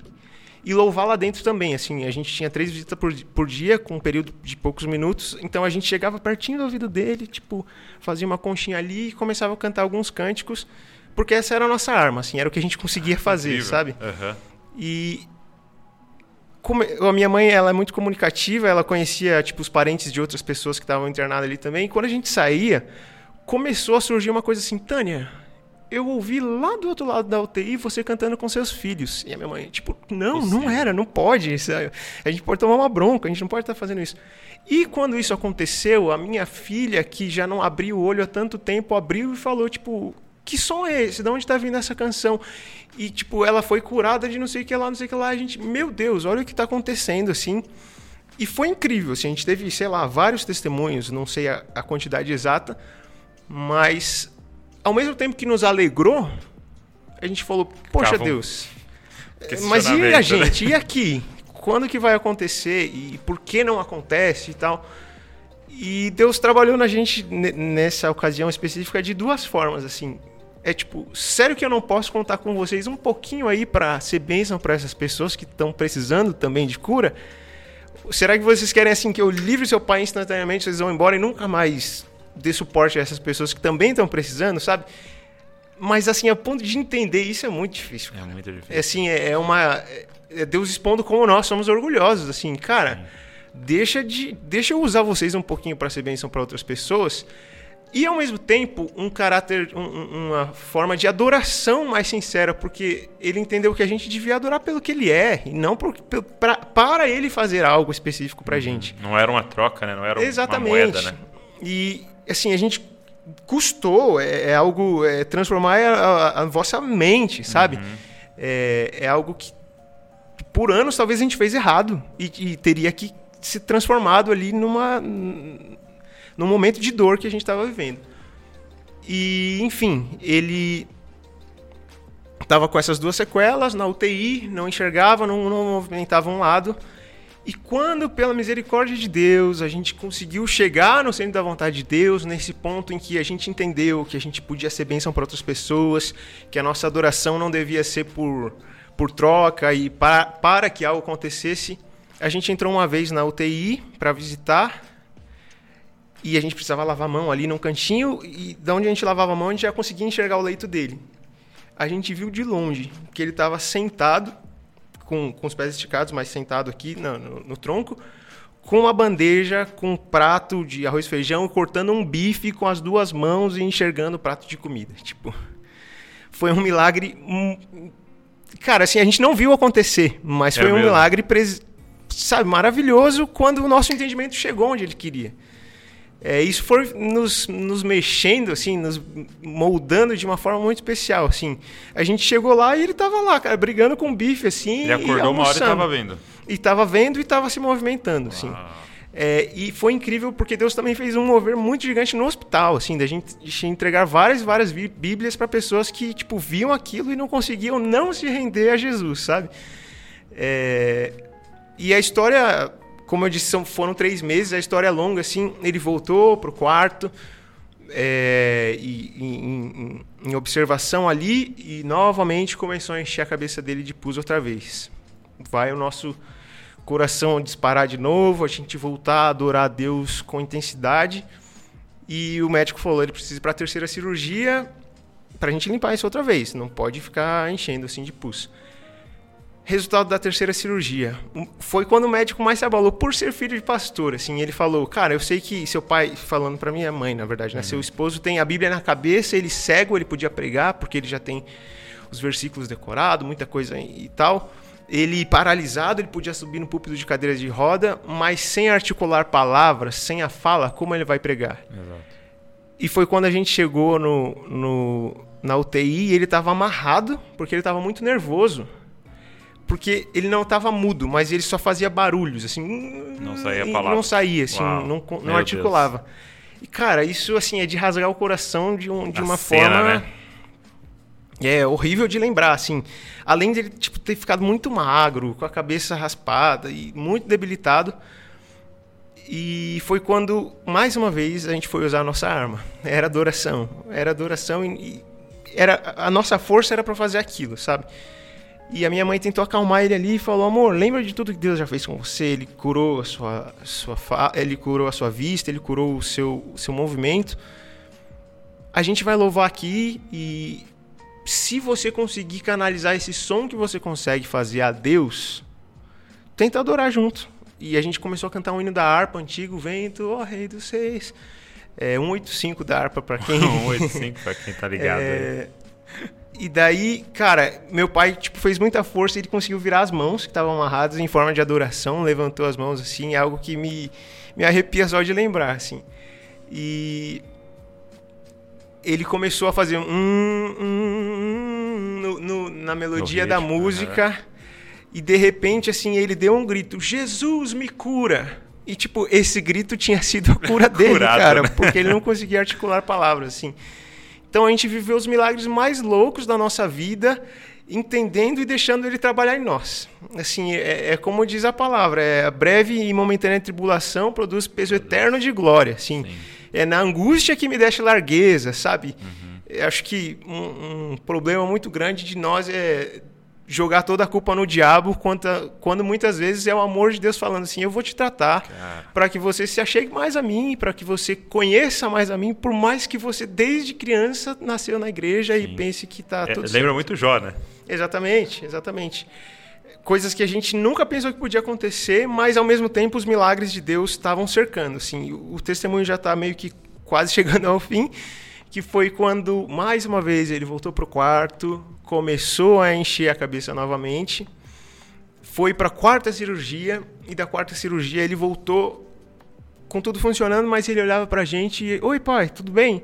e louvar lá dentro também. Assim, a gente tinha três visitas por, por dia, com um período de poucos minutos. Então a gente chegava pertinho do ouvido dele, tipo, fazia uma conchinha ali e começava a cantar alguns cânticos, porque essa era a nossa arma, assim, era o que a gente conseguia fazer, Incrível. sabe? Uhum. E como, a minha mãe ela é muito comunicativa, ela conhecia tipo os parentes de outras pessoas que estavam internadas ali também. E quando a gente saía, começou a surgir uma coisa assim, Tânia, eu ouvi lá do outro lado da UTI você cantando com seus filhos. E a minha mãe, tipo, não, não era, não pode. Isso, a gente pode tomar uma bronca, a gente não pode estar fazendo isso. E quando isso aconteceu, a minha filha, que já não abriu o olho há tanto tempo, abriu e falou, tipo, que som é esse? De onde está vindo essa canção? E, tipo, ela foi curada de não sei o que lá, não sei o que lá. A gente, meu Deus, olha o que está acontecendo, assim. E foi incrível, assim, a gente teve, sei lá, vários testemunhos, não sei a, a quantidade exata, mas ao mesmo tempo que nos alegrou, a gente falou, poxa Deus, mas e a né? gente? Né? E aqui? Quando que vai acontecer? E por que não acontece e tal? E Deus trabalhou na gente nessa ocasião específica de duas formas, assim. É tipo, sério que eu não posso contar com vocês um pouquinho aí para ser bênção para essas pessoas que estão precisando também de cura? Será que vocês querem assim que eu livre seu pai instantaneamente, vocês vão embora e nunca mais dê suporte a essas pessoas que também estão precisando, sabe? Mas, assim, a ponto de entender isso é muito difícil. Cara. É muito difícil. É, assim, é, é uma... É Deus expondo como nós somos orgulhosos, assim. Cara, deixa, de, deixa eu usar vocês um pouquinho para ser bênção para outras pessoas e ao mesmo tempo um caráter, um, uma forma de adoração mais sincera, porque ele entendeu que a gente devia adorar pelo que ele é e não por, pra, para ele fazer algo específico para uhum. gente. Não era uma troca, né? Não era Exatamente. uma moeda, né? E assim, a gente custou, é, é algo, é transformar a, a, a, vossa mente, sabe? Uhum. É, é, algo que por anos talvez a gente fez errado e, e teria que se transformado ali numa num momento de dor que a gente estava vivendo. E, enfim, ele Tava com essas duas sequelas na UTI, não enxergava, não, não movimentava um lado. E quando, pela misericórdia de Deus, a gente conseguiu chegar no centro da vontade de Deus, nesse ponto em que a gente entendeu que a gente podia ser bênção para outras pessoas, que a nossa adoração não devia ser por, por troca e para, para que algo acontecesse, a gente entrou uma vez na UTI para visitar e a gente precisava lavar a mão ali num cantinho e da onde a gente lavava a mão a gente já conseguia enxergar o leito dele. A gente viu de longe que ele estava sentado com, com os pés esticados, mas sentado aqui no, no, no tronco, com uma bandeja com um prato de arroz e feijão, cortando um bife com as duas mãos e enxergando o prato de comida. (laughs) Tipo, foi um milagre. Cara, assim, a gente não viu acontecer, mas é foi mesmo. um milagre, sabe, maravilhoso quando o nosso entendimento chegou onde ele queria. É, isso foi nos, nos mexendo, assim, nos moldando de uma forma muito especial, assim. A gente chegou lá e ele tava lá, cara, brigando com o bife, assim. Ele acordou uma hora e tava vendo. E tava vendo e tava se movimentando, assim. É, e foi incrível porque Deus também fez um mover muito gigante no hospital, assim, da gente entregar várias várias bíblias para pessoas que, tipo, viam aquilo e não conseguiam não se render a Jesus, sabe? É, e a história como eu disse, são, foram três meses, a história é longa, assim. Ele voltou pro quarto, é, e, em, em, em, observação ali, e novamente começou a encher a cabeça dele de pus outra vez. Vai o nosso coração disparar de novo, a gente voltar a adorar a Deus com intensidade. E o médico falou: ele precisa ir para a terceira cirurgia para a gente limpar isso outra vez, não pode ficar enchendo assim de pus. Resultado da terceira cirurgia. Foi quando o médico mais se abalou por ser filho de pastor. Assim, ele falou: Cara, eu sei que seu pai, falando para minha mãe, na verdade, né? Uhum. Seu esposo tem a Bíblia na cabeça, ele cego, ele podia pregar, porque ele já tem os versículos decorados, muita coisa e tal. Ele paralisado, ele podia subir no púlpito de cadeira de roda, mas sem articular palavras, sem a fala, como ele vai pregar? Exato. E foi quando a gente chegou no, no na UTI e ele estava amarrado, porque ele estava muito nervoso porque ele não estava mudo, mas ele só fazia barulhos, assim. Não saía a palavra. Não saía, assim, Uau. não, não articulava. Deus. E, cara, isso, assim, é de rasgar o coração de, um, de uma cena, forma... Né? É horrível de lembrar, assim. Além de ele tipo, ter ficado muito magro, com a cabeça raspada e muito debilitado. E foi quando, mais uma vez, a gente foi usar a nossa arma. Era adoração. Era adoração e, era, a nossa força era para fazer aquilo, sabe? E a minha mãe tentou acalmar ele ali e falou: "Amor, lembra de tudo que Deus já fez com você? Ele curou a sua sua fa... ele curou a sua vista, ele curou o seu o seu movimento. A gente vai louvar aqui e se você conseguir canalizar esse som que você consegue fazer a Deus, tenta adorar junto. E a gente começou a cantar um hino da harpa antigo, vento, ó oh, rei dos seis. É 185 da harpa para quem (laughs) 185 para quem tá ligado. é... E daí, cara, meu pai tipo, fez muita força e ele conseguiu virar as mãos que estavam amarradas em forma de adoração, levantou as mãos assim, algo que me, me arrepia só de lembrar, assim. E ele começou a fazer um, um, um no, no, na melodia ritmo, da música né? e de repente assim ele deu um grito: Jesus me cura! E tipo esse grito tinha sido a cura (laughs) dele, Curado, cara, né? porque ele não conseguia articular palavras assim. Então a gente viveu os milagres mais loucos da nossa vida, entendendo e deixando ele trabalhar em nós. Assim, é, é como diz a palavra, é a breve e momentânea tribulação produz peso eterno de glória. Assim, é na angústia que me deixa largueza, sabe? Uhum. Acho que um, um problema muito grande de nós é jogar toda a culpa no diabo quando, quando muitas vezes é o amor de Deus falando assim: eu vou te tratar para que você se achegue mais a mim, para que você conheça mais a mim, por mais que você desde criança nasceu na igreja Sim. e pense que está é, tudo. Lembra muito Jó, né? Exatamente, exatamente. Coisas que a gente nunca pensou que podia acontecer, mas ao mesmo tempo os milagres de Deus estavam cercando. Assim, o testemunho já está meio que quase (laughs) chegando ao fim, que foi quando mais uma vez ele voltou para o quarto, começou a encher a cabeça novamente, foi para a quarta cirurgia e da quarta cirurgia ele voltou com tudo funcionando, mas ele olhava para a gente e, oi pai, tudo bem?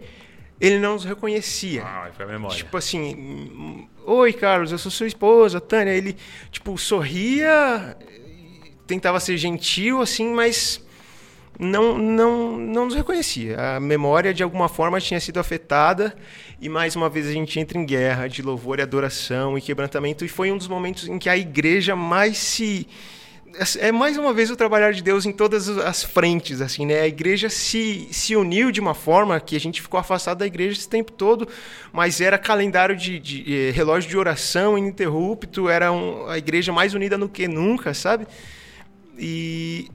Ele não nos reconhecia. Ah, foi a memória. Tipo assim, oi Carlos, eu sou sua esposa, Tânia. Ele, tipo, sorria, tentava ser gentil, assim, mas não, não, não nos reconhecia. A memória, de alguma forma, tinha sido afetada e, mais uma vez, a gente entra em guerra de louvor e adoração e quebrantamento. E foi um dos momentos em que a igreja mais se é mais uma vez o trabalhar de Deus em todas as frentes, assim, né? A igreja se, se uniu de uma forma que a gente ficou afastado da igreja esse tempo todo, mas era calendário de, de, de eh, relógio de oração ininterrupto, era um, a igreja mais unida no que nunca, sabe? E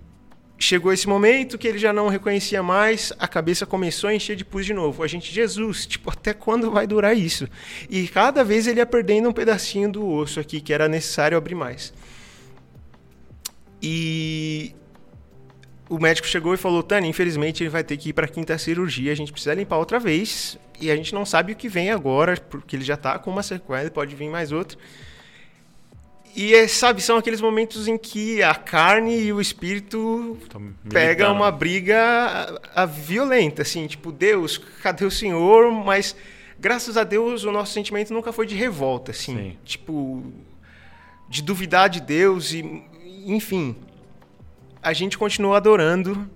chegou esse momento que ele já não reconhecia mais, a cabeça começou a encher de pus de novo. A gente, Jesus, tipo, até quando vai durar isso? E cada vez ele ia perdendo um pedacinho do osso aqui, que era necessário abrir mais. E o médico chegou e falou: Tânia, infelizmente ele vai ter que ir para a quinta cirurgia, a gente precisa limpar outra vez. E a gente não sabe o que vem agora, porque ele já está com uma sequela, pode vir mais outra. E, é, sabe, são aqueles momentos em que a carne e o espírito pegam uma briga a, a violenta, assim, tipo, Deus, cadê o Senhor? Mas, graças a Deus, o nosso sentimento nunca foi de revolta, assim. Sim. Tipo, de duvidar de Deus e enfim, a gente continuou adorando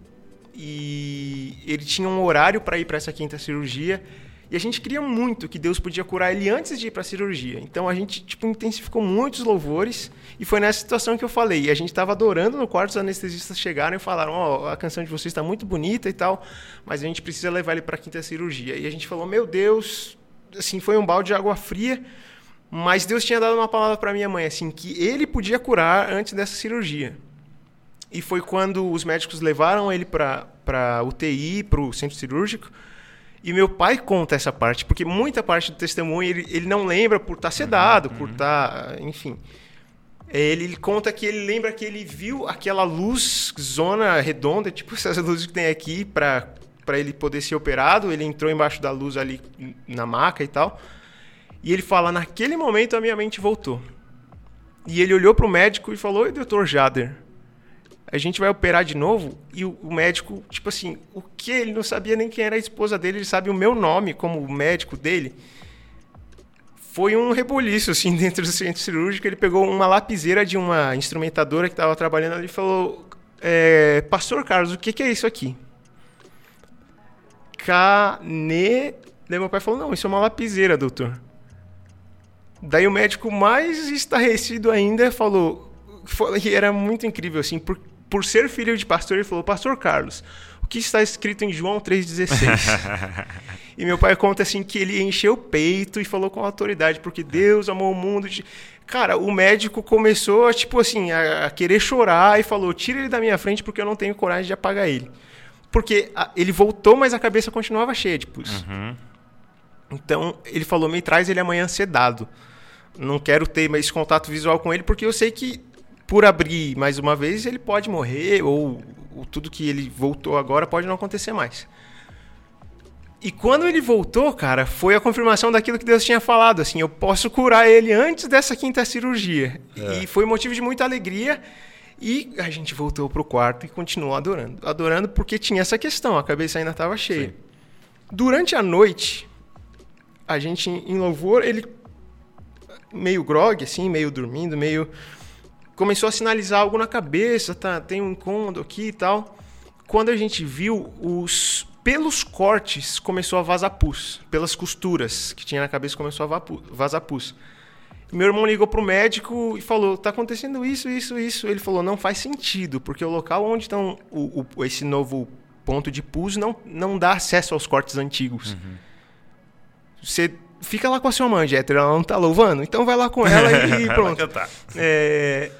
e ele tinha um horário para ir para essa quinta cirurgia e a gente queria muito que Deus podia curar ele antes de ir para a cirurgia. Então a gente tipo intensificou muitos louvores e foi nessa situação que eu falei. E a gente estava adorando no quarto, os anestesistas chegaram e falaram: "Ó, oh, a canção de vocês está muito bonita e tal, mas a gente precisa levar ele para a quinta cirurgia". E a gente falou: "Meu Deus, assim, foi um balde de água fria". Mas Deus tinha dado uma palavra para minha mãe, assim, que ele podia curar antes dessa cirurgia. E foi quando os médicos levaram ele para UTI, para o centro cirúrgico. E meu pai conta essa parte, porque muita parte do testemunho ele, ele não lembra por estar tá sedado, uhum, por estar. Tá, enfim. Ele, ele, conta que ele lembra que ele viu aquela luz, zona redonda, tipo (laughs) essas luzes que tem aqui, para ele poder ser operado. Ele entrou embaixo da luz ali na maca e tal. E ele fala: naquele momento a minha mente voltou. E ele olhou para o médico e falou: Oi, doutor Jader, a gente vai operar de novo? E o, o, médico, tipo assim, o que? Ele não sabia nem quem era a esposa dele, ele sabe o meu nome como médico dele. Foi um rebuliço, assim, (laughs) dentro do centro cirúrgico. Ele pegou uma lapiseira de uma instrumentadora que estava trabalhando ali e falou: é, Pastor Carlos, o que, que é isso aqui? Cane. Daí meu pai falou: Não, isso é uma lapiseira, doutor. Daí o médico mais estarrecido ainda falou, que era muito incrível assim, por, por ser filho de pastor, ele falou: "Pastor Carlos, o que está escrito em João 3:16?" (laughs) e meu pai conta assim que ele encheu o peito e falou com autoridade, porque Deus amou o mundo de Cara, o médico começou, tipo assim, a, a querer chorar e falou: "Tira ele da minha frente porque eu não tenho coragem de apagar ele." Porque a, ele voltou, mas a cabeça continuava cheia de pus. Uhum. Então, ele falou: "Me traz ele amanhã sedado." não quero ter mais contato visual com ele porque eu sei que por abrir mais uma vez ele pode morrer ou, ou tudo que ele voltou agora pode não acontecer mais. E quando ele voltou, cara, foi a confirmação daquilo que Deus tinha falado, assim, eu posso curar ele antes dessa quinta cirurgia. É. E foi motivo de muita alegria. E a gente voltou pro quarto e continuou adorando. Adorando porque tinha essa questão, a cabeça ainda estava cheia. Sim. Durante a noite, a gente em louvor, ele meio grog, assim, meio dormindo, meio. Começou a sinalizar algo na cabeça, tá? Tem um incômodo aqui e tal. Quando a gente viu, os pelos cortes começou a vazar pus. Pelas costuras que tinha na cabeça começou a vazar pus. Meu irmão ligou pro médico e falou: tá acontecendo isso, isso, isso. Ele falou: não faz sentido, porque o local onde estão o, o, esse novo ponto de pus não, não dá acesso aos cortes antigos. Uhum. Você fica lá com a sua mãe, Jéter, ela não tá louvando, então vai lá com ela e, (laughs) pronto. é,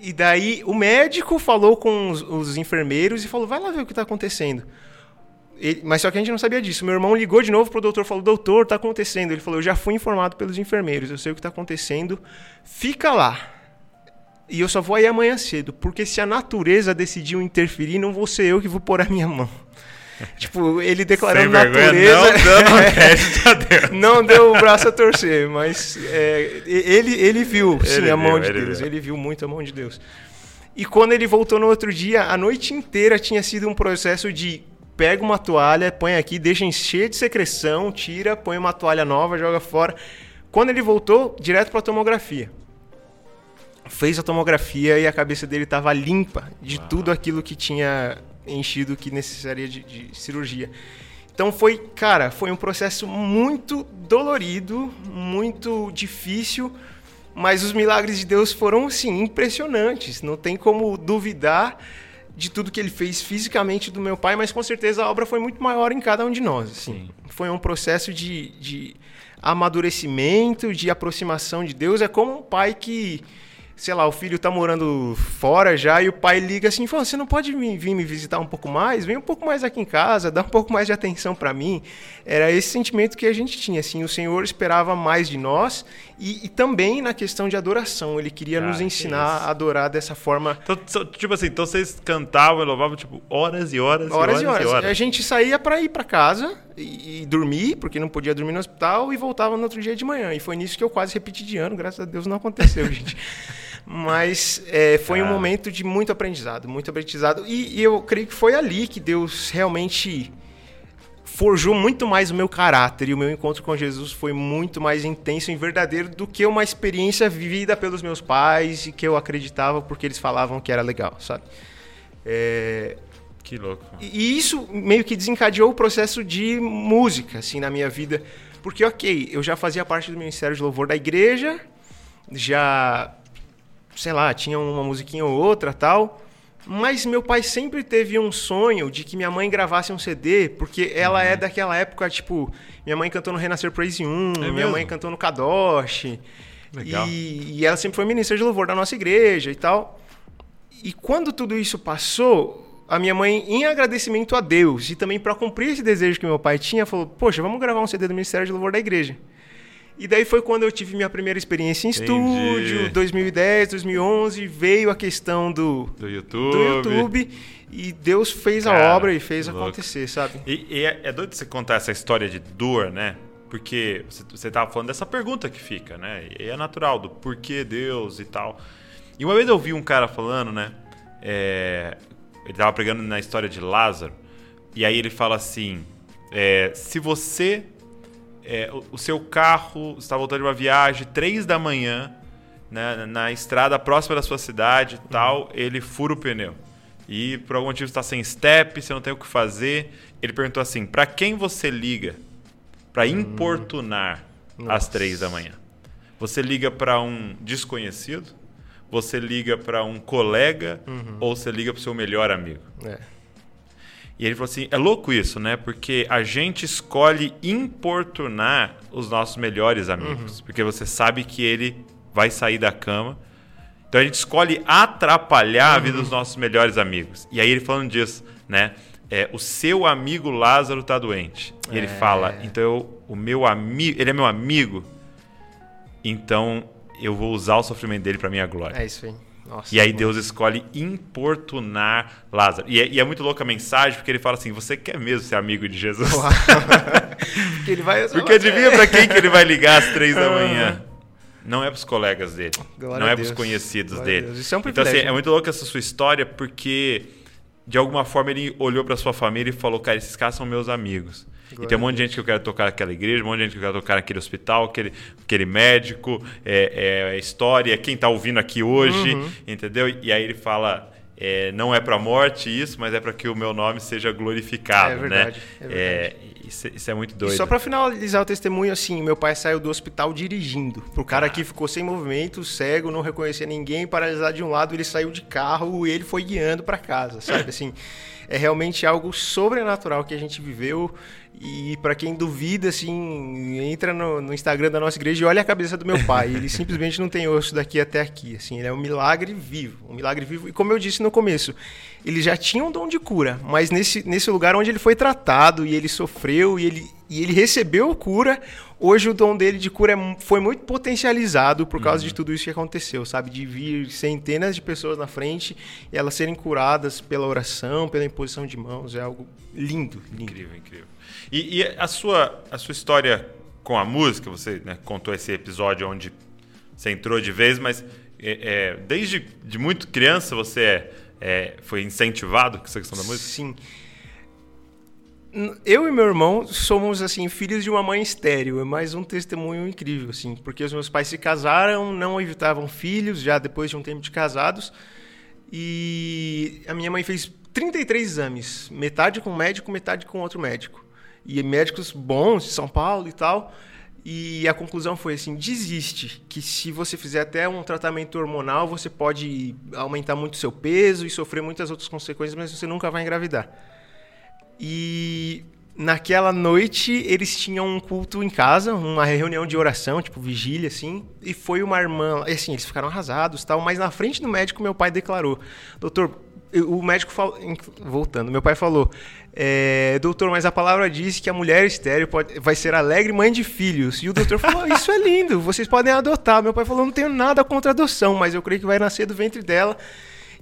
e daí o médico falou com os, os, enfermeiros e falou, vai lá ver o que está acontecendo. Ele, mas só que a gente não sabia disso. Meu irmão ligou de novo pro doutor, falou, doutor, está acontecendo. Ele falou, eu já fui informado pelos enfermeiros, eu sei o que está acontecendo, fica lá. E eu só vou aí amanhã cedo, porque se a natureza decidiu interferir, não vou ser eu que vou pôr a minha mão. (laughs) tipo, ele declarando natureza. Não dando (laughs) crédito a Deus. não deu o braço a torcer, mas é, ele, ele viu, sim, ele a mão viu, de Deus. Viu. Ele viu muito a mão de Deus. E quando ele voltou no outro dia, a noite inteira tinha sido um processo de pega uma toalha, põe aqui, deixa encher de secreção, tira, põe uma toalha nova, joga fora. Quando ele voltou, direto para a tomografia. Fez a tomografia e a cabeça dele estava limpa de tudo aquilo que tinha enchido que necessitaria de, de cirurgia. Então foi, cara, foi um processo muito dolorido, muito difícil, mas os milagres de Deus foram, assim, impressionantes. Não tem como duvidar de tudo que ele fez fisicamente do meu pai, mas com certeza a obra foi muito maior em cada um de nós. Assim. Foi um processo de, de amadurecimento, de aproximação de Deus. É como um pai que sei lá, o filho tá morando fora já e o pai liga assim, fala, você não pode vir me visitar um pouco mais? Vem um pouco mais aqui em casa, dá um pouco mais de atenção para mim. Era esse sentimento que a gente tinha, assim, o Senhor esperava mais de nós e, e também na questão de adoração, ele queria ah, nos ensinar a adorar dessa forma. Então, tipo assim, então vocês cantavam e louvavam tipo horas e horas, horas e horas, e horas. A gente saía para ir para casa e, e, dormir, porque não podia dormir no hospital e voltava no outro dia de manhã. E foi nisso que eu quase repeti de ano, graças a Deus não aconteceu, (laughs) gente. Mas é, foi ah. um momento de muito aprendizado, muito aprendizado. E, e, eu creio que foi ali que Deus realmente forjou muito mais o meu caráter. E o meu encontro com Jesus foi muito mais intenso e verdadeiro do que uma experiência vivida pelos meus pais e que eu acreditava porque eles falavam que era legal, sabe? É... Que louco. E isso meio que desencadeou o processo de música, assim, na minha vida. Porque, ok, eu já fazia parte do Ministério de Louvor da igreja, já sei lá, tinha uma musiquinha ou outra tal. Mas meu pai sempre teve um sonho de que minha mãe gravasse um CD, porque ela é uhum. daquela época, tipo, minha mãe cantou no Renascer Praise 1, é minha mãe cantou no Kadosh. Legal. E, e ela sempre foi ministra de louvor da nossa igreja e tal. E quando tudo isso passou, a minha mãe, em agradecimento a Deus e também para cumprir esse desejo que meu pai tinha, falou: Poxa, vamos gravar um CD do Ministério de Louvor da igreja. E daí foi quando eu tive minha primeira experiência em Entendi. estúdio, 2010, 2011, veio a questão do, do, YouTube. do YouTube e Deus fez Cara, a obra e fez louco. acontecer, sabe? E, e é, é, doido você contar essa história de dor, né? Porque você, você tava falando dessa pergunta que fica, né? E é natural, do porquê Deus e tal. E uma vez eu vi um cara falando, né? É, ele tava pregando na história de Lázaro, e aí ele fala assim: é, se você é, o, o, seu carro está voltando de uma viagem, três da manhã, né, na estrada próxima da sua cidade uhum. tal, ele fura o pneu. E por algum motivo está sem step, você não tem o que fazer. Ele perguntou assim: para quem você liga para hum. importunar hum. às três da manhã? Você liga para um desconhecido? Você liga para um colega? Uhum. Ou você liga para o seu melhor amigo? É. E ele falou assim: é louco isso, né? Porque a gente escolhe importunar os nossos melhores amigos. Uhum. Porque você sabe que ele vai sair da cama. Então a gente escolhe atrapalhar uhum. a vida dos nossos melhores amigos. E aí ele falando disso, né? É, o seu amigo Lázaro tá doente. E é. ele fala: então eu, o meu amigo, ele é meu amigo, então eu vou usar o sofrimento dele para minha glória. É isso aí. Nossa, e aí Deus escolhe importunar Lázaro. E é, e é, muito louca a mensagem, porque ele fala assim: você quer mesmo ser amigo de Jesus? (laughs) porque ele vai Porque adivinha para quem que ele vai ligar às três da manhã? Não é para os colegas dele. Glória não é para os conhecidos Glória dele. Isso é um então, assim, é muito louca essa sua história, porque de alguma forma ele olhou para sua família e falou: cara, esses caras são meus amigos. Glória e tem um monte de gente que eu quero tocar naquela igreja, um monte de gente que eu quero tocar naquele hospital, aquele, aquele médico, é, é história, quem está ouvindo aqui hoje, uhum. entendeu? E aí ele fala. É, não é para a morte isso, mas é para que o meu nome seja glorificado, é verdade, né? É verdade. É, isso, isso, é muito doido. E só para finalizar o testemunho, assim, meu pai saiu do hospital dirigindo. Pro cara ah. que ficou sem movimento, cego, não reconhecia ninguém, paralisado de um lado, ele saiu de carro e ele foi guiando para casa, sabe? (laughs) Assim, é realmente algo sobrenatural que a gente viveu e para quem duvida, assim, entra no, no, Instagram da nossa igreja e olha a cabeça do meu pai. Ele (laughs) simplesmente não tem osso daqui até aqui. Assim, ele é um milagre vivo, um milagre vivo. E como eu disse no começo, ele já tinha um dom de cura, mas nesse, nesse lugar onde ele foi tratado e ele sofreu e ele, e ele recebeu cura, hoje o dom dele de cura é foi muito potencializado por causa uhum. de tudo isso que aconteceu, sabe? De vir centenas de pessoas na frente e elas serem curadas pela oração, pela imposição de mãos. É algo lindo, lindo. Incrível, incrível. E, e, a, sua, a sua história com a música, você né, contou esse episódio onde você entrou de vez, mas é, é, desde de muito criança você é, é, foi incentivado com essa questão da música? Sim. Eu e meu irmão somos assim filhos de uma mãe estéreo. É mais um testemunho incrível, assim, porque os meus pais se casaram, não evitavam filhos já depois de um tempo de casados. E a minha mãe fez 33 exames, metade com médico, metade com outro médico. E médicos bons de São Paulo e tal. E a conclusão foi assim: desiste, que se você fizer até um tratamento hormonal, você pode aumentar muito seu peso e sofrer muitas outras consequências, mas você nunca vai engravidar. E naquela noite eles tinham um culto em casa, uma reunião de oração, tipo vigília assim, e foi uma irmã, assim, eles ficaram arrasados, tal, mas na frente do médico meu pai declarou: "Doutor, o médico falou, voltando, meu pai falou: é, doutor, mas a palavra diz que a mulher estéreo pode, vai ser alegre mãe de filhos. E o doutor falou: Isso é lindo, vocês podem adotar. Meu pai falou: Não tenho nada contra adoção, mas eu creio que vai nascer do ventre dela.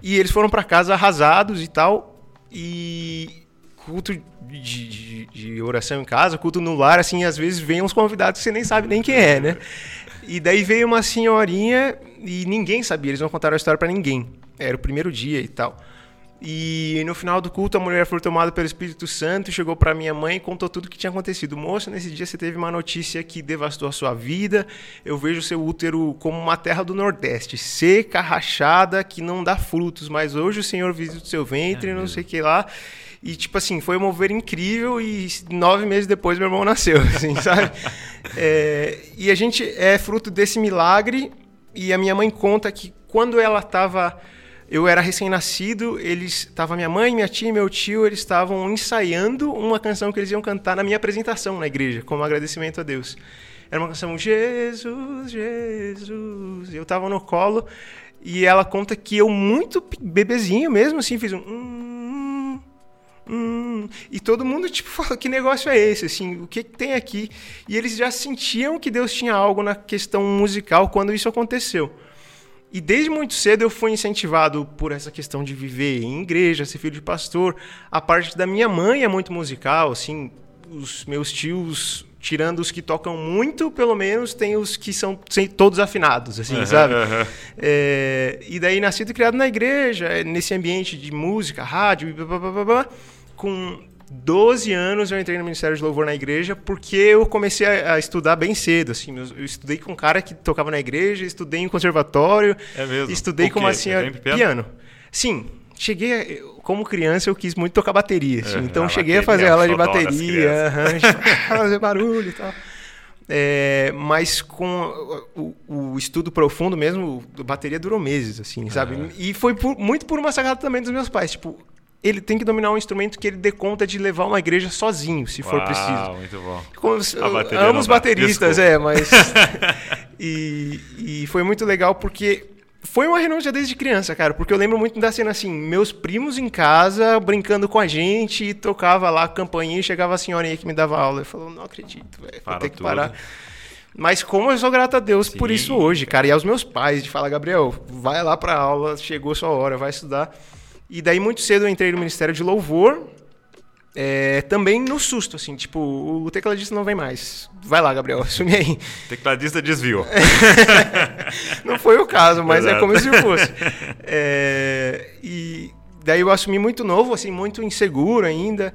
E eles foram para casa arrasados e tal. E culto de, de, de, oração em casa, culto no lar, assim, às vezes vem uns convidados que você nem sabe nem quem é, né? E daí veio uma senhorinha e ninguém sabia, eles não contaram a história para ninguém. Era o primeiro dia e tal. E no final do culto, a mulher foi tomada pelo Espírito Santo, chegou para minha mãe e contou tudo o que tinha acontecido. Moça, nesse dia você teve uma notícia que devastou a sua vida. Eu vejo seu útero como uma terra do Nordeste, seca, rachada, que não dá frutos. Mas hoje o Senhor visita o seu ventre, é não sei o que lá. E, tipo assim, foi um mover incrível e nove meses depois meu irmão (laughs) nasceu, assim, sabe? É, e a gente é fruto desse milagre e a minha mãe conta que quando ela estava eu era recém-nascido, eles tava minha mãe, minha tia e meu tio, eles estavam ensaiando uma canção que eles iam cantar na minha apresentação na igreja, como agradecimento a Deus. Era uma canção Jesus, Jesus. Eu estava no colo e ela conta que eu muito bebezinho mesmo assim fiz um hum, hum, e todo mundo tipo (laughs) falou que negócio é esse assim o que, que tem aqui e eles já sentiam que Deus tinha algo na questão musical quando isso aconteceu e desde muito cedo eu fui incentivado por essa questão de viver em igreja, ser filho de pastor. A parte da minha mãe é muito musical, assim, os meus tios, tirando os que tocam muito, pelo menos tem os que são todos afinados, assim, uhum, sabe? Uhum. É, e daí nascido e criado na igreja, nesse ambiente de música, rádio, blá, blá, blá, blá com 12 anos eu entrei no Ministério de Louvor na igreja porque eu comecei a, a estudar bem cedo. Assim, eu, eu, estudei com um cara que tocava na igreja, estudei em conservatório, é mesmo? estudei com uma senhora piano? piano. Sim, cheguei a, como criança eu quis muito tocar bateria, assim, é, então cheguei a fazer aula de bateria, (laughs) fazer barulho e tal. É, mas com o, o, estudo profundo mesmo, a bateria durou meses, assim, sabe? Uhum. E foi por, muito por uma sacada também dos meus pais. Tipo, ele tem que dominar um instrumento que ele dê conta de levar uma igreja sozinho, se for Uau, preciso. muito bom. Como, amo os bateristas, é, mas. (laughs) e, e foi muito legal porque foi uma renúncia desde criança, cara, porque eu lembro muito da cena assim, meus primos em casa brincando com a gente, e tocava lá a campainha e chegava a senhorinha que me dava aula. Eu falou, não acredito, velho, vou ter que tudo. parar. Mas como eu sou grato a Deus Sim. por isso hoje, cara, e aos meus pais de falar, Gabriel, vai lá pra aula, chegou sua hora, vai estudar. E daí, muito cedo, eu entrei no Ministério de Louvor. É, também no susto, assim, tipo, o tecladista não vem mais. Vai lá, Gabriel, (laughs) assume aí. Tecladista desviou. (laughs) não foi o caso, mas é Exato. é como se fosse. É, e daí eu assumi muito novo, assim, muito inseguro ainda,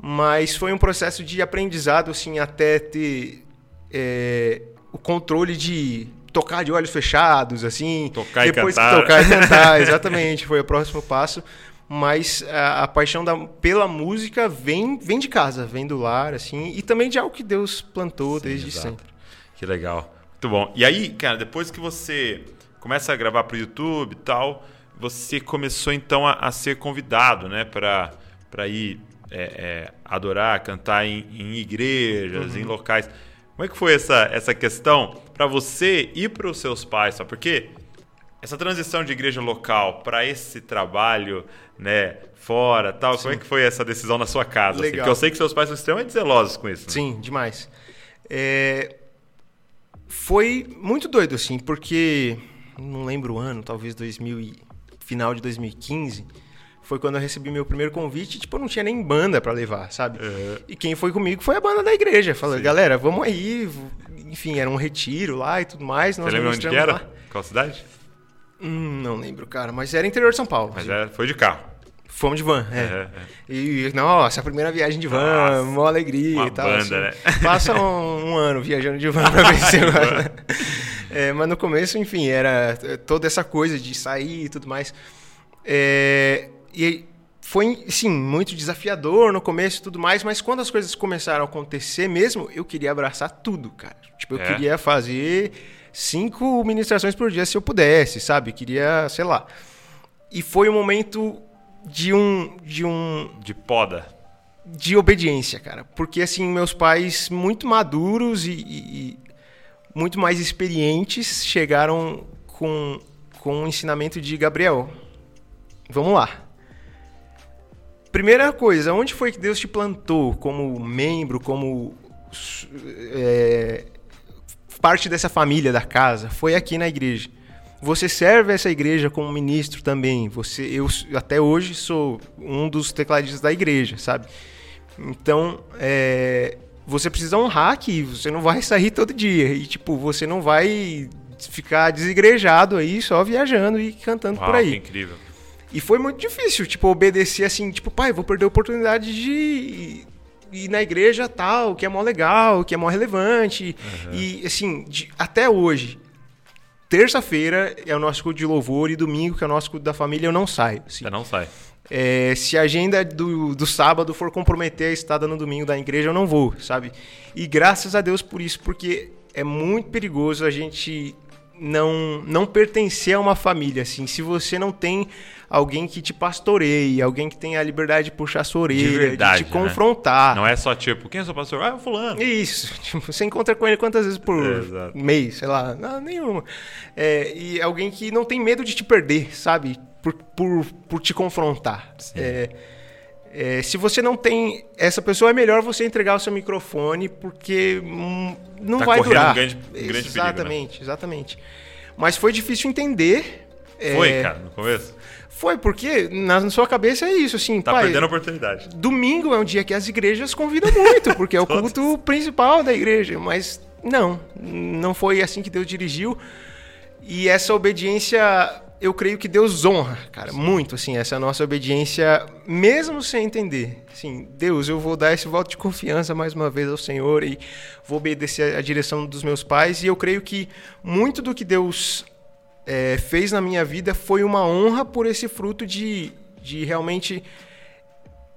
mas foi um processo de aprendizado, assim, até ter é, o controle de tocar de olhos fechados, assim. Tocar depois e cantar. tocar e cantar, (laughs) exatamente, foi o próximo passo. Mas a, a paixão da, pela música vem, vem de casa, vem do lar, assim, e também de algo que Deus plantou Sim, desde exato. sempre. Que legal. Muito bom. E aí, cara, depois que você começa a gravar para o YouTube e tal, você começou então a, a ser convidado, né, para ir é, é, adorar, cantar em, em igrejas, uhum. em locais. Como é que foi essa, essa questão para você e para os seus pais? Sabe? Porque essa transição de igreja local para esse trabalho, né, fora, tal, Sim. como é que foi essa decisão na sua casa? Assim? Porque eu sei que seus pais são extremamente zelosos com isso. Né? Sim, demais. É... Foi muito doido, assim, porque não lembro o ano, talvez 2000 e... final de 2015 foi quando eu recebi meu primeiro convite, tipo, eu não tinha nem banda para levar, sabe? Uhum. E quem foi comigo foi a banda da igreja. Falou, Sim. galera, vamos aí. Enfim, era um retiro lá e tudo mais. Você lembra onde que era? Lá. Qual cidade? Hum, não lembro, cara, mas era interior de São Paulo. Mas era, foi de carro. Fomos de van, é. é, é. E, nossa, a primeira viagem de van, nossa, uma alegria e tal. Banda, assim. né? (laughs) Passa um, um, ano viajando de van pra vencer agora. (laughs) é, mas no começo, enfim, era toda essa coisa de sair e tudo mais. É, e foi, sim, muito desafiador no começo e tudo mais, mas quando as coisas começaram a acontecer mesmo, eu queria abraçar tudo, cara. Tipo, eu é. queria fazer cinco ministrações por dia se eu pudesse, sabe? Queria, sei lá. E foi um momento de um. De um. De poda. De obediência, cara. Porque, assim, meus pais, muito maduros e, e, e muito mais experientes, chegaram com, com o ensinamento de Gabriel. Vamos lá. Primeira coisa, onde foi que Deus te plantou como membro, como é, parte dessa família da casa? Foi aqui na igreja. Você serve essa igreja como ministro também. Você, eu até hoje sou um dos tecladistas da igreja, sabe? Então, é, você precisa honrar que você não vai sair todo dia e tipo você não vai ficar desigrejado aí só viajando e cantando Uau, por aí. Que incrível. E foi muito difícil, tipo, obedecer assim, tipo, pai, vou perder a oportunidade de ir na igreja tal, que é mó legal, que é mó relevante. Uhum. E, assim, de, até hoje, terça-feira é o nosso culto de louvor e domingo, que é o nosso culto da família, eu não saio. Assim. Você não sai. É, se a agenda do, do sábado for comprometer a estada no domingo da igreja, eu não vou, sabe? E graças a Deus por isso, porque é muito perigoso a gente não, não pertencer a uma família, assim. Se você não tem alguém que te pastoreie, alguém que tenha a liberdade de puxar sua orelha, de, verdade, de te né? confrontar. Não é só tipo, quem é seu pastor? Ah, é fulano. Isso. (laughs) Tipo, você encontra com ele quantas vezes por é, mês, sei lá. Não, nenhuma. É, e alguém que não tem medo de te perder, sabe? Por, por, por te confrontar. É, é, se você não tem essa pessoa, é melhor você entregar o seu microfone, porque hum, não tá vai durar. Um grande, um grande exatamente, perigo, né? exatamente. Mas foi difícil entender. Foi, é... cara, no começo? Foi, porque na sua cabeça é isso, assim. Tá pai, perdendo a oportunidade. Domingo é um dia que as igrejas convidam muito, porque é o (laughs) culto principal da igreja. Mas não, não foi assim que Deus dirigiu. E essa obediência eu creio que Deus honra, cara, muito, assim, essa nossa obediência, mesmo sem entender. Assim, Deus, eu vou dar esse voto de confiança mais uma vez ao Senhor e vou obedecer a direção dos meus pais. E eu creio que muito do que Deus é, fez na minha vida foi uma honra por esse fruto de, de realmente,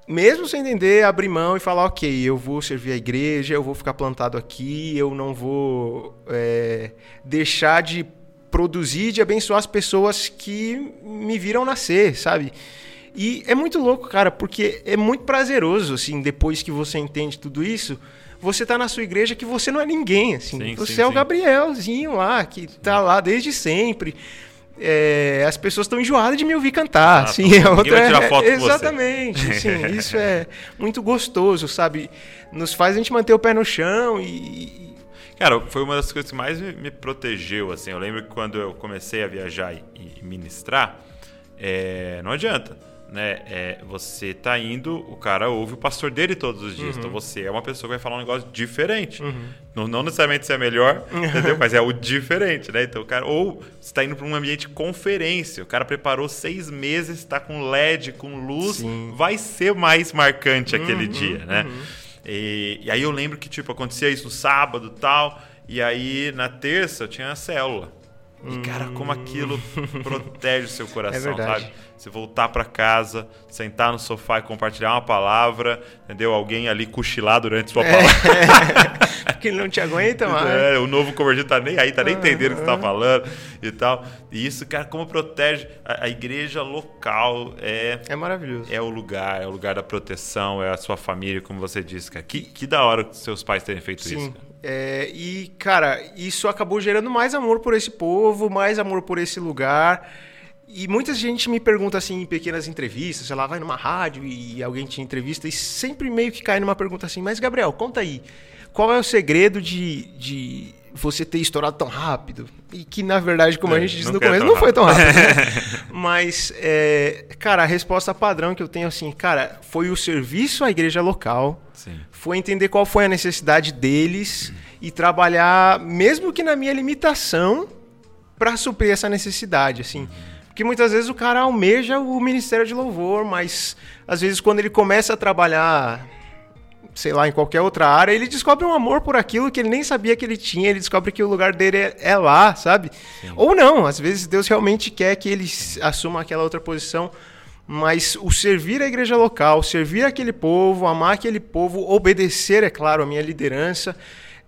mesmo sem entender, abrir mão e falar: ok, eu vou servir a igreja, eu vou ficar plantado aqui, eu não vou é, deixar de produzir, de abençoar as pessoas que me viram nascer, sabe? E é muito louco, cara, porque é muito prazeroso, assim, depois que você entende tudo isso, você tá na sua igreja que você não é ninguém, assim. Sim, você sim, é o Gabrielzinho lá, que tá lá desde sempre. É, as pessoas estão enjoadas de me ouvir cantar. Ah, assim, é outra, vai tirar foto é, Exatamente. Sim, (laughs) isso é muito gostoso, sabe? Nos faz a gente manter o pé no chão e, Cara, foi uma das coisas que mais me, protegeu, assim. Eu lembro que quando eu comecei a viajar e, e ministrar, é, não adianta, né? É, você tá indo, o cara ouve o pastor dele todos os dias. Então uhum. Então você é uma pessoa que vai falar um negócio diferente. Uhum. Não, não, necessariamente ser é melhor, (laughs) entendeu? Mas é o diferente, né? Então o cara, ou você está indo para um ambiente de conferência, o cara preparou seis meses, está com LED, com luz, Sim. vai ser mais marcante aquele uhum, dia, né? Uhum. E, e, aí eu lembro que, tipo, acontecia isso no sábado tal. E aí na terça eu tinha a célula. E, cara, como aquilo (laughs) protege o seu coração, é sabe? Você voltar para casa, sentar no sofá e compartilhar uma palavra, entendeu? Alguém ali cochilar durante sua palavra. É, (laughs) porque não te aguenta mais. É, o novo convertido tá nem aí, tá nem entendendo o que você tá falando e tal. E isso, cara, como protege a, a, igreja local é É maravilhoso. É o lugar, é o lugar da proteção, é a sua família, como você disse, cara. Que, que da hora que seus pais terem feito Sim. isso. É, e, cara, isso acabou gerando mais amor por esse povo, mais amor por esse lugar. E muita gente me pergunta assim em pequenas entrevistas, sei lá, vai numa rádio e alguém te entrevista e sempre meio que cai numa pergunta assim, mas Gabriel, conta aí, qual é o segredo de, de você ter estourado tão rápido? E que, na verdade, como é, a gente disse no começo, não foi tão rápido. Né? (laughs) (laughs) mas, é, cara, a resposta padrão que eu tenho assim, cara, foi o serviço à igreja local, Sim. foi entender qual foi a necessidade deles hum. e trabalhar, mesmo que na minha limitação, para suprir essa necessidade, assim. Hum. Porque muitas vezes o cara almeja o ministério de louvor, mas às vezes quando ele começa a trabalhar, sei lá, em qualquer outra área, ele descobre um amor por aquilo que ele nem sabia que ele tinha, ele descobre que o lugar dele é, é lá, sabe? Sim. Ou não, às vezes Deus realmente quer que ele assuma aquela outra posição. mas o servir a igreja local, servir aquele povo, amar aquele povo, obedecer, é claro, a minha liderança,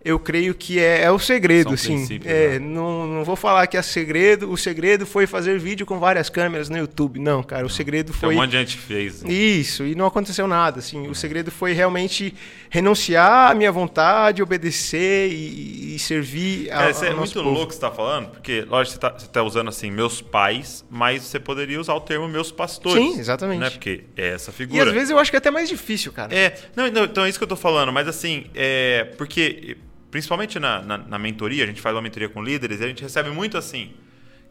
eu creio que é, é o segredo, assim. É, né? não, não vou falar que é segredo. O segredo foi fazer vídeo com várias câmeras no YouTube. Não, cara, o segredo foi. Tem um monte de gente fez. Né? Isso, e não aconteceu nada. Assim, o segredo foi realmente renunciar à minha vontade, obedecer e, e servir a, é, isso é muito povo. louco que você está falando, porque, lógico, você está tá usando assim, meus pais, mas você poderia usar o termo meus pastores. Sim, exatamente. Né? Porque é essa figura. E às vezes eu acho que é até mais difícil, cara. É, não, não então é isso que eu estou falando, mas assim, é, porque principalmente na, na, na, mentoria, a gente faz uma mentoria com líderes e a gente recebe muito assim,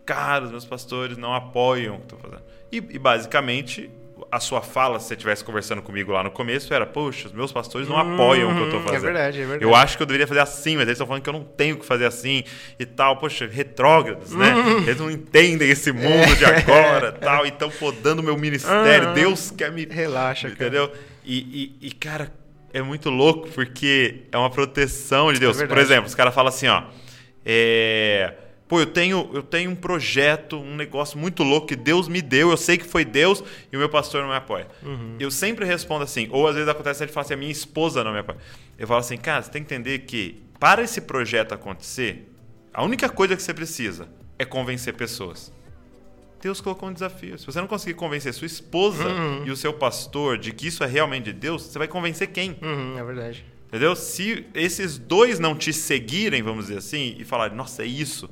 cara, os meus pastores não apoiam o que eu estou fazendo. E, e, basicamente, a sua fala, se você estivesse conversando comigo lá no começo, era, poxa, os meus pastores não uhum, apoiam o que eu estou é fazendo. É verdade, é verdade. Eu acho que eu deveria fazer assim, mas eles estão falando que eu não tenho que fazer assim e tal. Poxa, retrógrados, né? Uhum. Eles não entendem esse mundo (laughs) é. de agora tal, e estão podando o meu ministério. Deus quer me... Relaxa, Entendeu? Cara. E, e, e, cara é muito louco porque é uma proteção de Deus. É Por exemplo, os caras falam assim, ó. É, Pô, eu tenho, eu tenho um projeto, um negócio muito louco que Deus me deu, eu sei que foi Deus e o meu pastor não me apoia. Uhum. Eu sempre respondo assim, ou às vezes acontece ele fala assim, a minha esposa não me apoia. Eu falo assim, cara, você tem que entender que para esse projeto acontecer, a única coisa que você precisa é convencer pessoas. Deus colocou um desafio. Se você não conseguir convencer sua esposa uhum. e o seu pastor de que isso é realmente de Deus, você vai convencer quem? Uhum, é verdade. Entendeu? Se esses dois não te seguirem, vamos dizer assim, e falarem, nossa, é isso.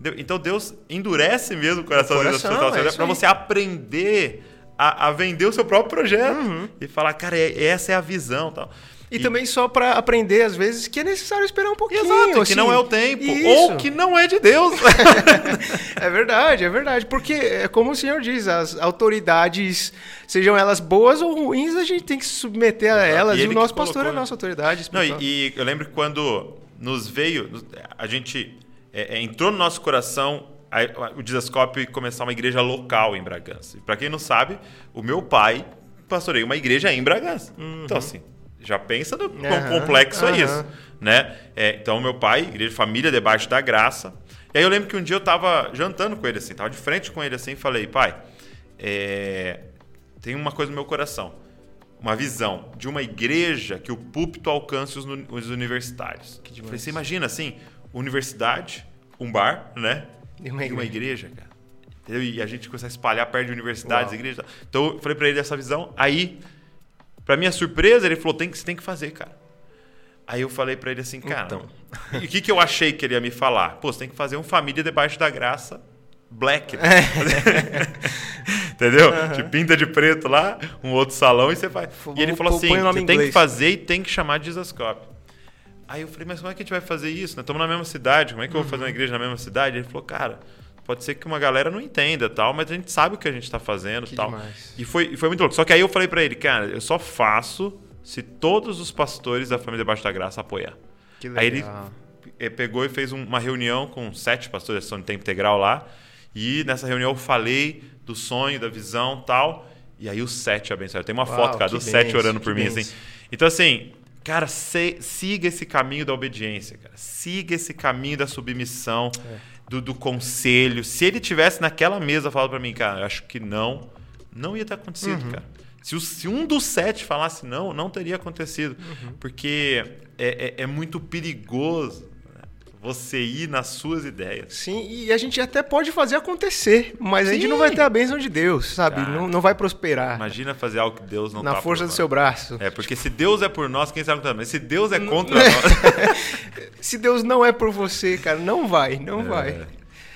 Entendeu? Então Deus endurece mesmo o coração, coração das pessoas é para você aprender a, a, vender o seu próprio projeto uhum. e falar, cara, é, essa é a visão tal. E, e, também só para aprender, às vezes, que é necessário esperar um pouquinho. Exato, assim. que não é o tempo. Isso. Ou que não é de Deus. (laughs) é verdade, é verdade. Porque, é como o senhor diz, as autoridades, sejam elas boas ou ruins, a gente tem que se submeter a elas. E, e o nosso pastor colocou, é a nossa autoridade. Não, e, eu lembro que quando nos veio, a gente é, é, entrou no nosso coração a, o Desascope começar uma igreja local em Bragança. Para quem não sabe, o meu pai pastoreia uma igreja em Bragança. Uhum. Então, assim já pensa no quão uhum, complexo uhum. é isso. Né? É, então, meu pai, igreja de família debaixo da graça. E aí eu lembro que um dia eu estava jantando com ele, assim, tava de frente com ele assim e falei, pai, é, tem uma coisa no meu coração. Uma visão de uma igreja que o púlpito alcance os, os universitários. Que falei, você imagina assim, universidade, um bar, né? E uma igreja, uma igreja cara. E a gente começa a espalhar perto de universidades, Uau. igrejas. Então eu falei para ele essa visão. Aí Pra minha surpresa, ele falou: tem que, você tem que fazer, cara. Aí eu falei para ele assim, cara. Então. E o que, que eu achei que ele ia me falar? Pô, você tem que fazer um Família Debaixo da Graça black. Né? (laughs) Entendeu? Uhum. Te pinta de preto lá, um outro salão e você vai. E ele falou assim: você tem que fazer e tem que chamar de Jesuscope. Aí eu falei, mas como é que a gente vai fazer isso? Nós estamos na mesma cidade, como é que eu vou fazer uma uhum. igreja na mesma cidade? Ele falou, cara, pode ser que uma galera não entenda tal, mas a gente sabe o que a gente está fazendo que tal. Demais. E foi, foi muito louco. Só que aí eu falei para ele, cara, eu só faço se todos os pastores da família Debaixo da Graça apoiar. Que legal. Aí ele eh, pegou e fez uma reunião com sete pastores são de tempo integral lá. E nessa reunião eu falei do sonho, da visão tal. E aí os sete abençoaram. Tem uma Uau, foto, cara, dos sete orando por mim, benção. assim. Então, assim, cara, se, siga esse caminho da obediência, cara. Siga esse caminho da submissão. É do, do conselho. Se ele tivesse naquela mesa falado para mim, cara, acho que não, não ia ter acontecido, uhum. cara. Se, o, se, um dos sete falasse não, não teria acontecido. Uhum. Porque é, é, é muito perigoso você ir nas suas ideias. Sim, e a gente até pode fazer acontecer, mas Sim. a gente não vai ter a bênção de Deus, sabe? não, não vai prosperar. Imagina fazer algo que Deus não Na tá força do seu braço. É, porque se Deus é por nós, quem sabe Mas se Deus é contra (laughs) nós. se Deus não é por você, cara, não vai, não é, vai.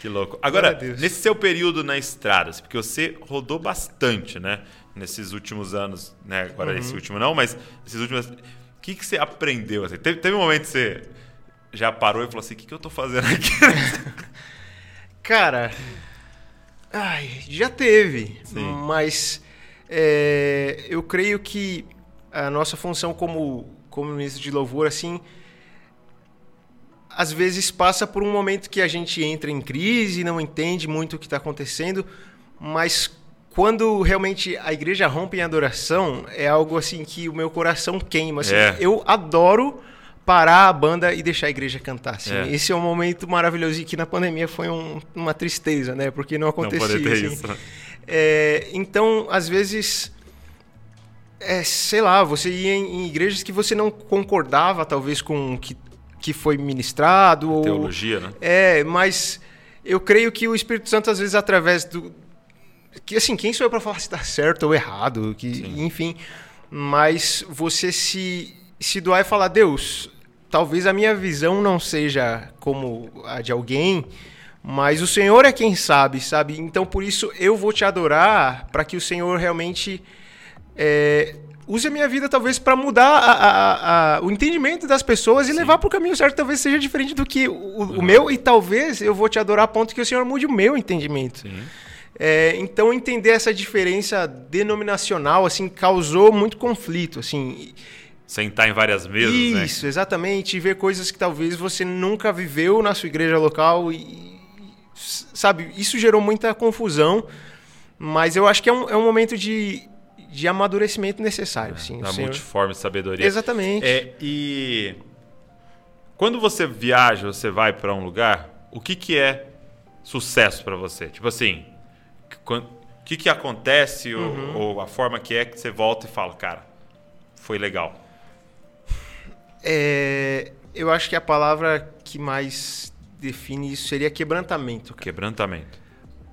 Que louco. Agora, nesse seu período na estrada, porque você rodou bastante, né? Nesses últimos anos, né? Agora uhum. esse último não, mas esses últimos. O que, que você aprendeu? Assim? Teve, teve um momento que você já parou e falou assim: o que, que eu tô fazendo aqui? (laughs) Cara, ai, já teve, Sim. mas é, eu creio que a nossa função como, como ministro de louvor, assim, às vezes passa por um momento que a gente entra em crise, não entende muito o que está acontecendo, mas quando realmente a igreja rompe em adoração, é algo assim que o meu coração queima. Assim, é. Eu adoro parar a banda e deixar a igreja cantar. Assim. É. Esse é um momento maravilhoso e que na pandemia foi um, uma tristeza, né? Porque não acontecia. Não assim. isso, né? É, então, às vezes, é, sei lá, você ia em, em, igrejas que você não concordava, talvez, com o que, que foi ministrado. Ou, Teologia, né? É, mas eu creio que o Espírito Santo, às vezes, através do. Que, assim, quem sou eu para falar se está certo ou errado? Que, enfim. Mas você se, se doar e falar, Deus, talvez a minha visão não seja como a de alguém, mas o Senhor é quem sabe, sabe? Então por isso eu vou te adorar para que o Senhor realmente é, use a minha vida talvez para mudar a, a, a, o entendimento das pessoas e Sim. levar para o caminho certo, talvez seja diferente do que o, uhum. o, meu, e talvez eu vou te adorar a ponto que o Senhor mude o meu entendimento. É, então entender essa diferença denominacional assim causou muito conflito, assim. Sentar em várias mesas, Isso, né? Isso, exatamente, e ver coisas que talvez você nunca viveu na sua igreja local e sabe, isso gerou muita confusão, mas eu acho que é um, é um momento de de amadurecimento necessário. É, sim, da multiforme sabedoria. Exatamente. É, e quando você viaja, você vai para um lugar, o que, que é sucesso para você? Tipo assim, o que, que acontece uhum. ou, ou, a forma que é que você volta e fala, cara, foi legal? É, eu acho que a palavra que mais define isso seria quebrantamento. Cara. Quebrantamento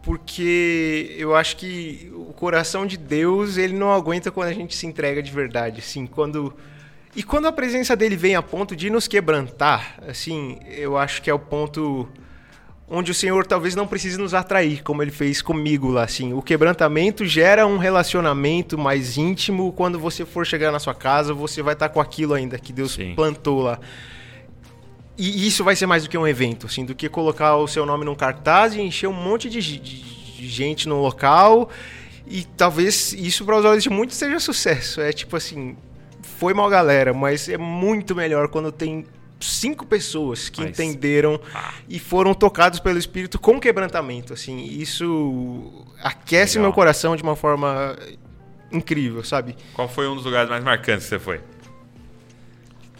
porque eu acho que o coração de Deus ele não aguenta quando a gente se entrega de verdade, assim, quando e quando a presença dele vem a ponto de nos quebrantar, assim, eu acho que é o ponto onde o Senhor talvez não precise nos atrair, como ele fez comigo lá, assim. O quebrantamento gera um relacionamento mais íntimo. Quando você for chegar na sua casa, você vai estar com aquilo ainda que Deus Sim. plantou lá. E isso vai ser mais do que um evento, assim, do que colocar o seu nome num cartaz e encher um monte de, gente no local. E talvez isso para os olhos de muitos seja sucesso. É tipo assim, foi mal galera, mas é muito melhor quando tem cinco pessoas que mas... entenderam ah. e foram tocados pelo Espírito com quebrantamento. Assim, isso aquece Legal. meu coração de uma forma incrível, sabe? Qual foi um dos lugares mais marcantes que você foi?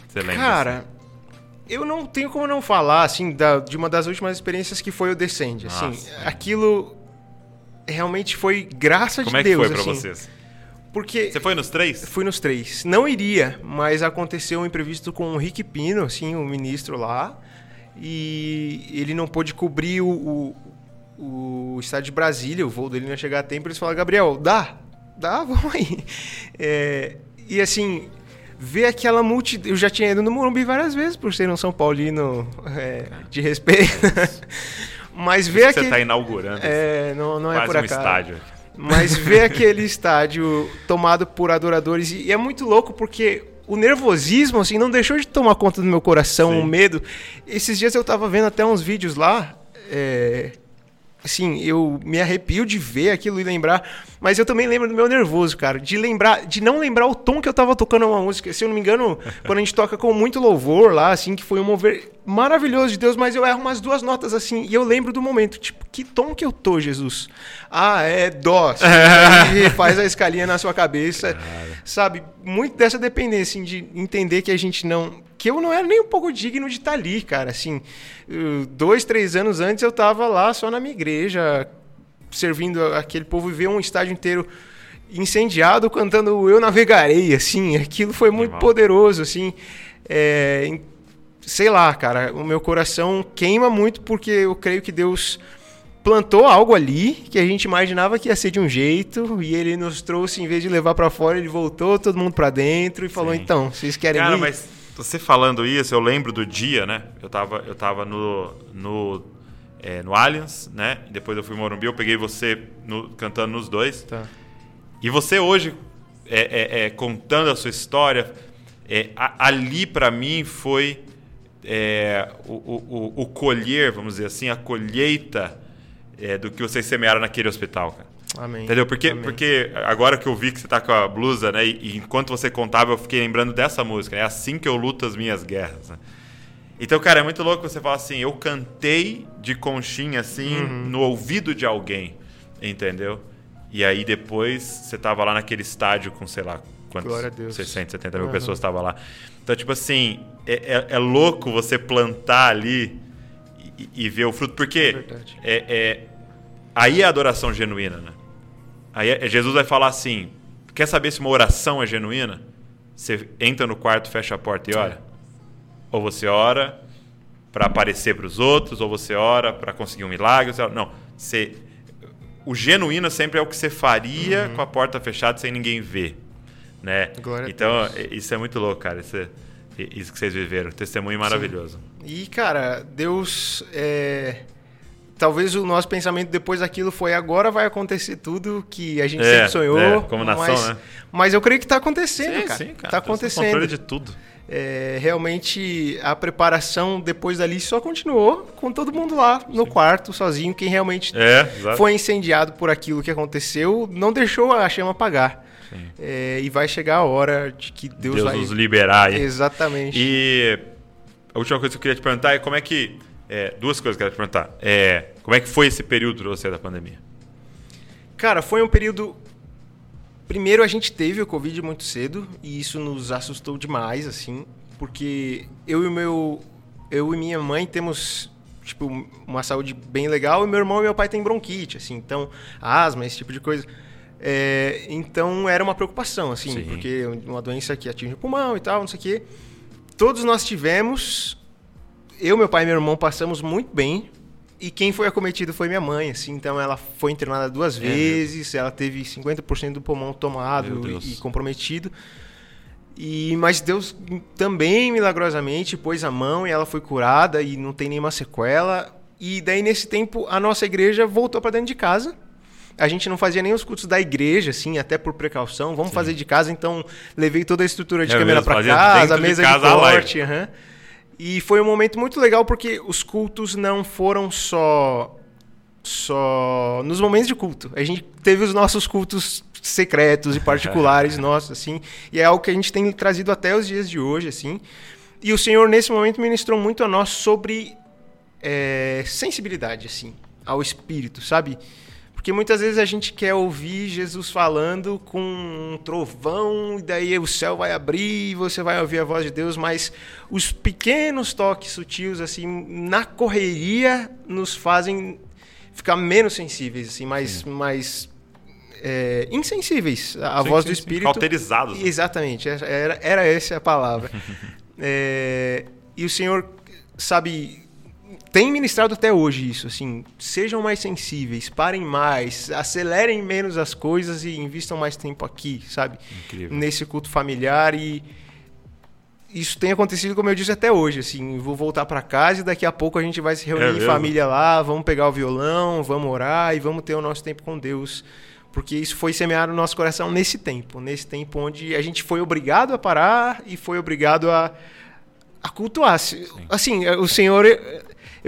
Você lembra? Cara, assim? eu não tenho como não falar, assim, da, de uma das últimas experiências que foi o Descend. Assim, aquilo realmente foi graça como de Deus. Como é que foi assim, pra vocês? Porque Você foi nos três? Fui nos três. Não iria, mas aconteceu um imprevisto com o Rick Pino, assim, o ministro lá. E ele não pôde cobrir o, o, o estádio de Brasília, o voo dele não ia chegar a tempo. Eles falaram, Gabriel, dá, dá, (laughs) vamos aí. É, e assim, ver aquela multidão. Eu já tinha ido no Morumbi várias vezes por ser um São Paulino é, de respeito. (laughs) Mas ver aquele. Você está inaugurando. É, não, não é por um acaso. estádio. Mas ver aquele estádio tomado por adoradores. E é muito louco porque o nervosismo, assim, não deixou de tomar conta do meu coração, Sim. o medo. Esses dias eu estava vendo até uns vídeos lá. É, assim, eu me arrepio de ver aquilo e lembrar, mas eu também lembro do meu nervoso, cara, de lembrar, de não lembrar o tom que eu tava tocando uma música. Se eu não me engano, (laughs) quando a gente toca com muito louvor lá, assim, que foi um mover maravilhoso de Deus, mas eu erro umas duas notas assim, e eu lembro do momento, tipo, que tom que eu tô, Jesus? Ah, é dó. (laughs) e faz a escalinha na sua cabeça. Cara. Sabe? Muito dessa dependência, assim, de entender que a gente não que eu não era nem um pouco digno de estar tá ali, cara. Assim, dois, três anos antes eu estava lá só na minha igreja, servindo aquele povo e ver um estádio inteiro incendiado cantando Eu Navegarei, assim. Aquilo foi muito Animal. poderoso, assim. É, sei lá, cara, o meu coração queima muito porque eu creio que Deus plantou algo ali que a gente imaginava que ia ser de um jeito e ele nos trouxe, em vez de levar para fora, ele voltou todo mundo para dentro e falou: Sim. então, vocês querem Cara, ir? mas você falando isso, eu lembro do dia, né? Eu tava, eu tava no, no, é, no Allianz, né? Depois eu fui em Morumbi, eu peguei você no, cantando nos dois. Tá. E você hoje, é, é, é contando a sua história, é, a, ali para mim foi é, o, o, o, colher, vamos dizer assim, a colheita do que vocês semearam naquele hospital, cara. Amém. Entendeu? Porque, Amém. porque agora que eu vi que você tá com a blusa, né? E, e, enquanto você contava, eu fiquei lembrando dessa música. É assim que eu luto as minhas guerras. Né? Então, cara, é muito louco você falar assim, eu cantei de conchinha, assim, uhum. no ouvido de alguém. Entendeu? E aí depois você tava lá naquele estádio com, sei lá, quantos? Glória a Deus. 600, 70 mil uhum. pessoas estavam lá. Então, tipo assim, é, é, é, louco você plantar ali e, e ver o fruto, porque é, é, é aí é adoração genuína, né? Aí é, Jesus vai falar assim: quer saber se uma oração é genuína? Você entra no quarto, fecha a porta e ora. Ou você ora para aparecer para os outros, ou você ora para conseguir um milagre. Você. Não, você... o genuíno sempre é o que você faria uhum. com a porta fechada sem ninguém ver. Né? então, isso é muito louco, cara. Isso, é... isso que vocês viveram. Testemunho maravilhoso. Sim. E, cara, Deus. É talvez o nosso pensamento depois daquilo foi agora vai acontecer tudo que a gente é, sempre sonhou. É, como nação, mas, né? Mas eu creio que está acontecendo, sim, cara. Sim, cara. Tá acontecendo. controle de tudo. É, realmente a preparação depois dali só continuou com todo mundo lá no sim. quarto, sozinho. Quem realmente é, foi incendiado por aquilo que aconteceu não deixou a chama apagar. É, e vai chegar a hora de que Deus, Deus vai nos liberar. Aí. Exatamente. E a última coisa que eu queria te perguntar é como é que é, duas coisas que eu quero te perguntar. É, como é que foi esse período para você da pandemia? Cara, foi um período. Primeiro, a gente teve o Covid muito cedo e isso nos assustou demais, assim, porque eu e meu, eu e minha mãe temos tipo uma saúde bem legal e meu irmão e meu pai têm bronquite, assim, então asma, esse tipo de coisa. É, então era uma preocupação, assim, Sim. porque uma doença que atinge o pulmão e tal, não sei o quê. Todos nós tivemos, eu, meu pai e meu irmão passamos muito bem. E quem foi acometido foi minha mãe, assim. Então ela foi internada duas é vezes, mesmo? ela teve 50% do pulmão tomado e comprometido. E, mas Deus também, milagrosamente, pôs a mão e ela foi curada e não tem nenhuma sequela. E daí, nesse tempo, a nossa igreja voltou para dentro de casa. A gente não fazia nem os cultos da igreja, assim, até por precaução. Vamos Sim. fazer de casa, então levei toda a estrutura de é câmera para casa, a mesa de, de corte. Uhum. E foi um momento muito legal porque os cultos não foram só só nos momentos de culto. A gente teve os nossos cultos secretos e particulares (laughs) nossos assim, e é algo que a gente tem trazido até os dias de hoje assim. E o Senhor nesse momento ministrou muito a nós sobre é, sensibilidade assim, ao espírito, sabe? Porque muitas vezes a gente quer ouvir Jesus falando com um trovão, e daí o céu vai abrir e você vai ouvir a voz de Deus, mas os pequenos toques sutis, assim, na correria, nos fazem ficar menos sensíveis, assim, mais, mais é, insensíveis à sim, voz sim, do Espírito. Cauterizados. Né? Exatamente, era, era essa a palavra. (laughs) é, e o Senhor, sabe, tem ministrado até hoje isso, assim, sejam mais sensíveis, parem mais, acelerem menos as coisas e invistam mais tempo aqui, sabe? Incrível. Nesse culto familiar e isso tem acontecido, como eu disse, até hoje, assim, vou voltar para casa e daqui a pouco a gente vai se reunir é em família lá, vamos pegar o violão, vamos orar e vamos ter o nosso tempo com Deus. Porque isso foi semeado no nosso coração nesse tempo, nesse tempo onde a gente foi obrigado a parar e foi obrigado a, a cultuar. Sim. Assim, o Senhor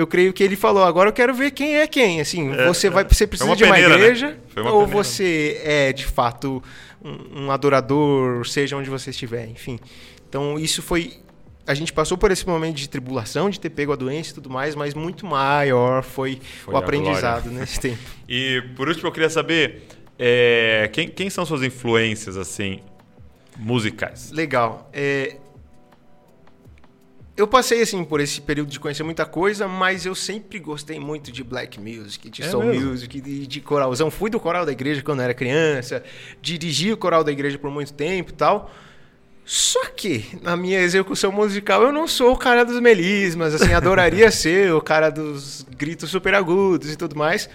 eu creio que ele falou, agora eu quero ver quem é quem. Assim, é, você vai, você precisa de uma peneira, né? igreja né? uma ou peneira. você é de fato um, um, adorador, seja onde você estiver, enfim. Então isso foi, a gente passou por esse momento de tribulação, de ter pego a doença e tudo mais, mas muito maior foi, foi o aprendizado glória. nesse tempo. (laughs) E por último eu queria saber é, quem, quem são suas influências assim musicais? Legal. É, eu passei assim por esse período de conhecer muita coisa, mas eu sempre gostei muito de black music, de é soul mesmo? music, de, de coralzão. Fui do coral da igreja quando era criança, dirigi o coral da igreja por muito tempo e tal. Só que, na minha execução musical, eu não sou o cara dos melismas, assim, adoraria (laughs) ser o cara dos gritos super agudos e tudo mais.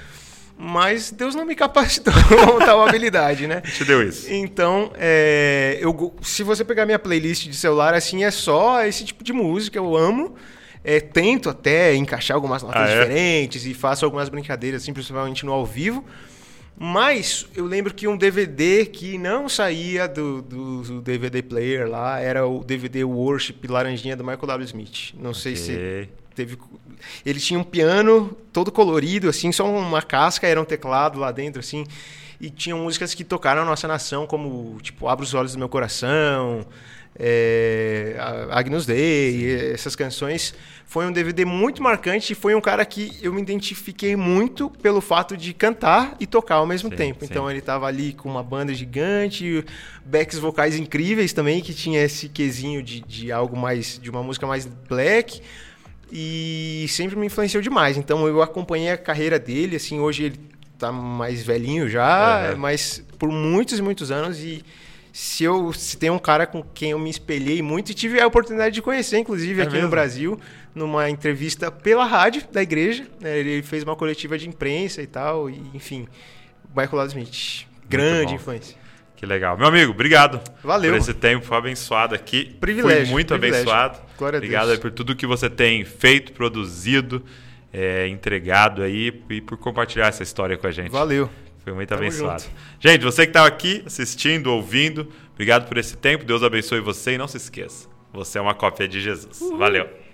Mas Deus não me capacitou (laughs) com tal habilidade, né? Te deu isso. Então, é, eu, se você pegar minha playlist de celular, assim, é só esse tipo de música, eu amo. É, tento até encaixar algumas notas ah, é? diferentes e faço algumas brincadeiras, assim, principalmente no ao vivo. Mas eu lembro que um DVD que não saía do, do, do, DVD player lá era o DVD Worship Laranjinha do Michael W. Smith. Não okay. sei se teve ele tinha um piano todo colorido, assim, só uma casca, era um teclado lá dentro, assim. E tinham músicas que tocaram a nossa nação, como, tipo, Abra os Olhos do Meu Coração, é, Agnus Dei, essas canções. Foi um DVD muito marcante e foi um cara que eu me identifiquei muito pelo fato de cantar e tocar ao mesmo sim, tempo. Sim. Então ele estava ali com uma banda gigante, backs vocais incríveis também, que tinha esse quesinho de, de algo mais, de uma música mais black e sempre me influenciou demais. Então eu acompanhei a carreira dele, assim, hoje ele tá mais velhinho já, uhum. mas por muitos e muitos anos e se eu se tem um cara com quem eu me espelhei muito e tive a oportunidade de conhecer, inclusive, é aqui mesmo? no Brasil, numa entrevista pela rádio da igreja. Né? Ele fez uma coletiva de imprensa e tal, e, enfim. Michael Smith. Grande influência. Que legal. Meu amigo, obrigado. Valeu. Por esse tempo, foi abençoado aqui. Privilégio. Fui muito privilégio. abençoado. Glória obrigado a Deus. por tudo que você tem feito, produzido, é, entregado aí e por compartilhar essa história com a gente. Valeu. Foi muito Tamo abençoado. Junto. Gente, você que estava aqui assistindo, ouvindo, obrigado por esse tempo. Deus abençoe você e não se esqueça. Você é uma cópia de Jesus. Uhul. Valeu.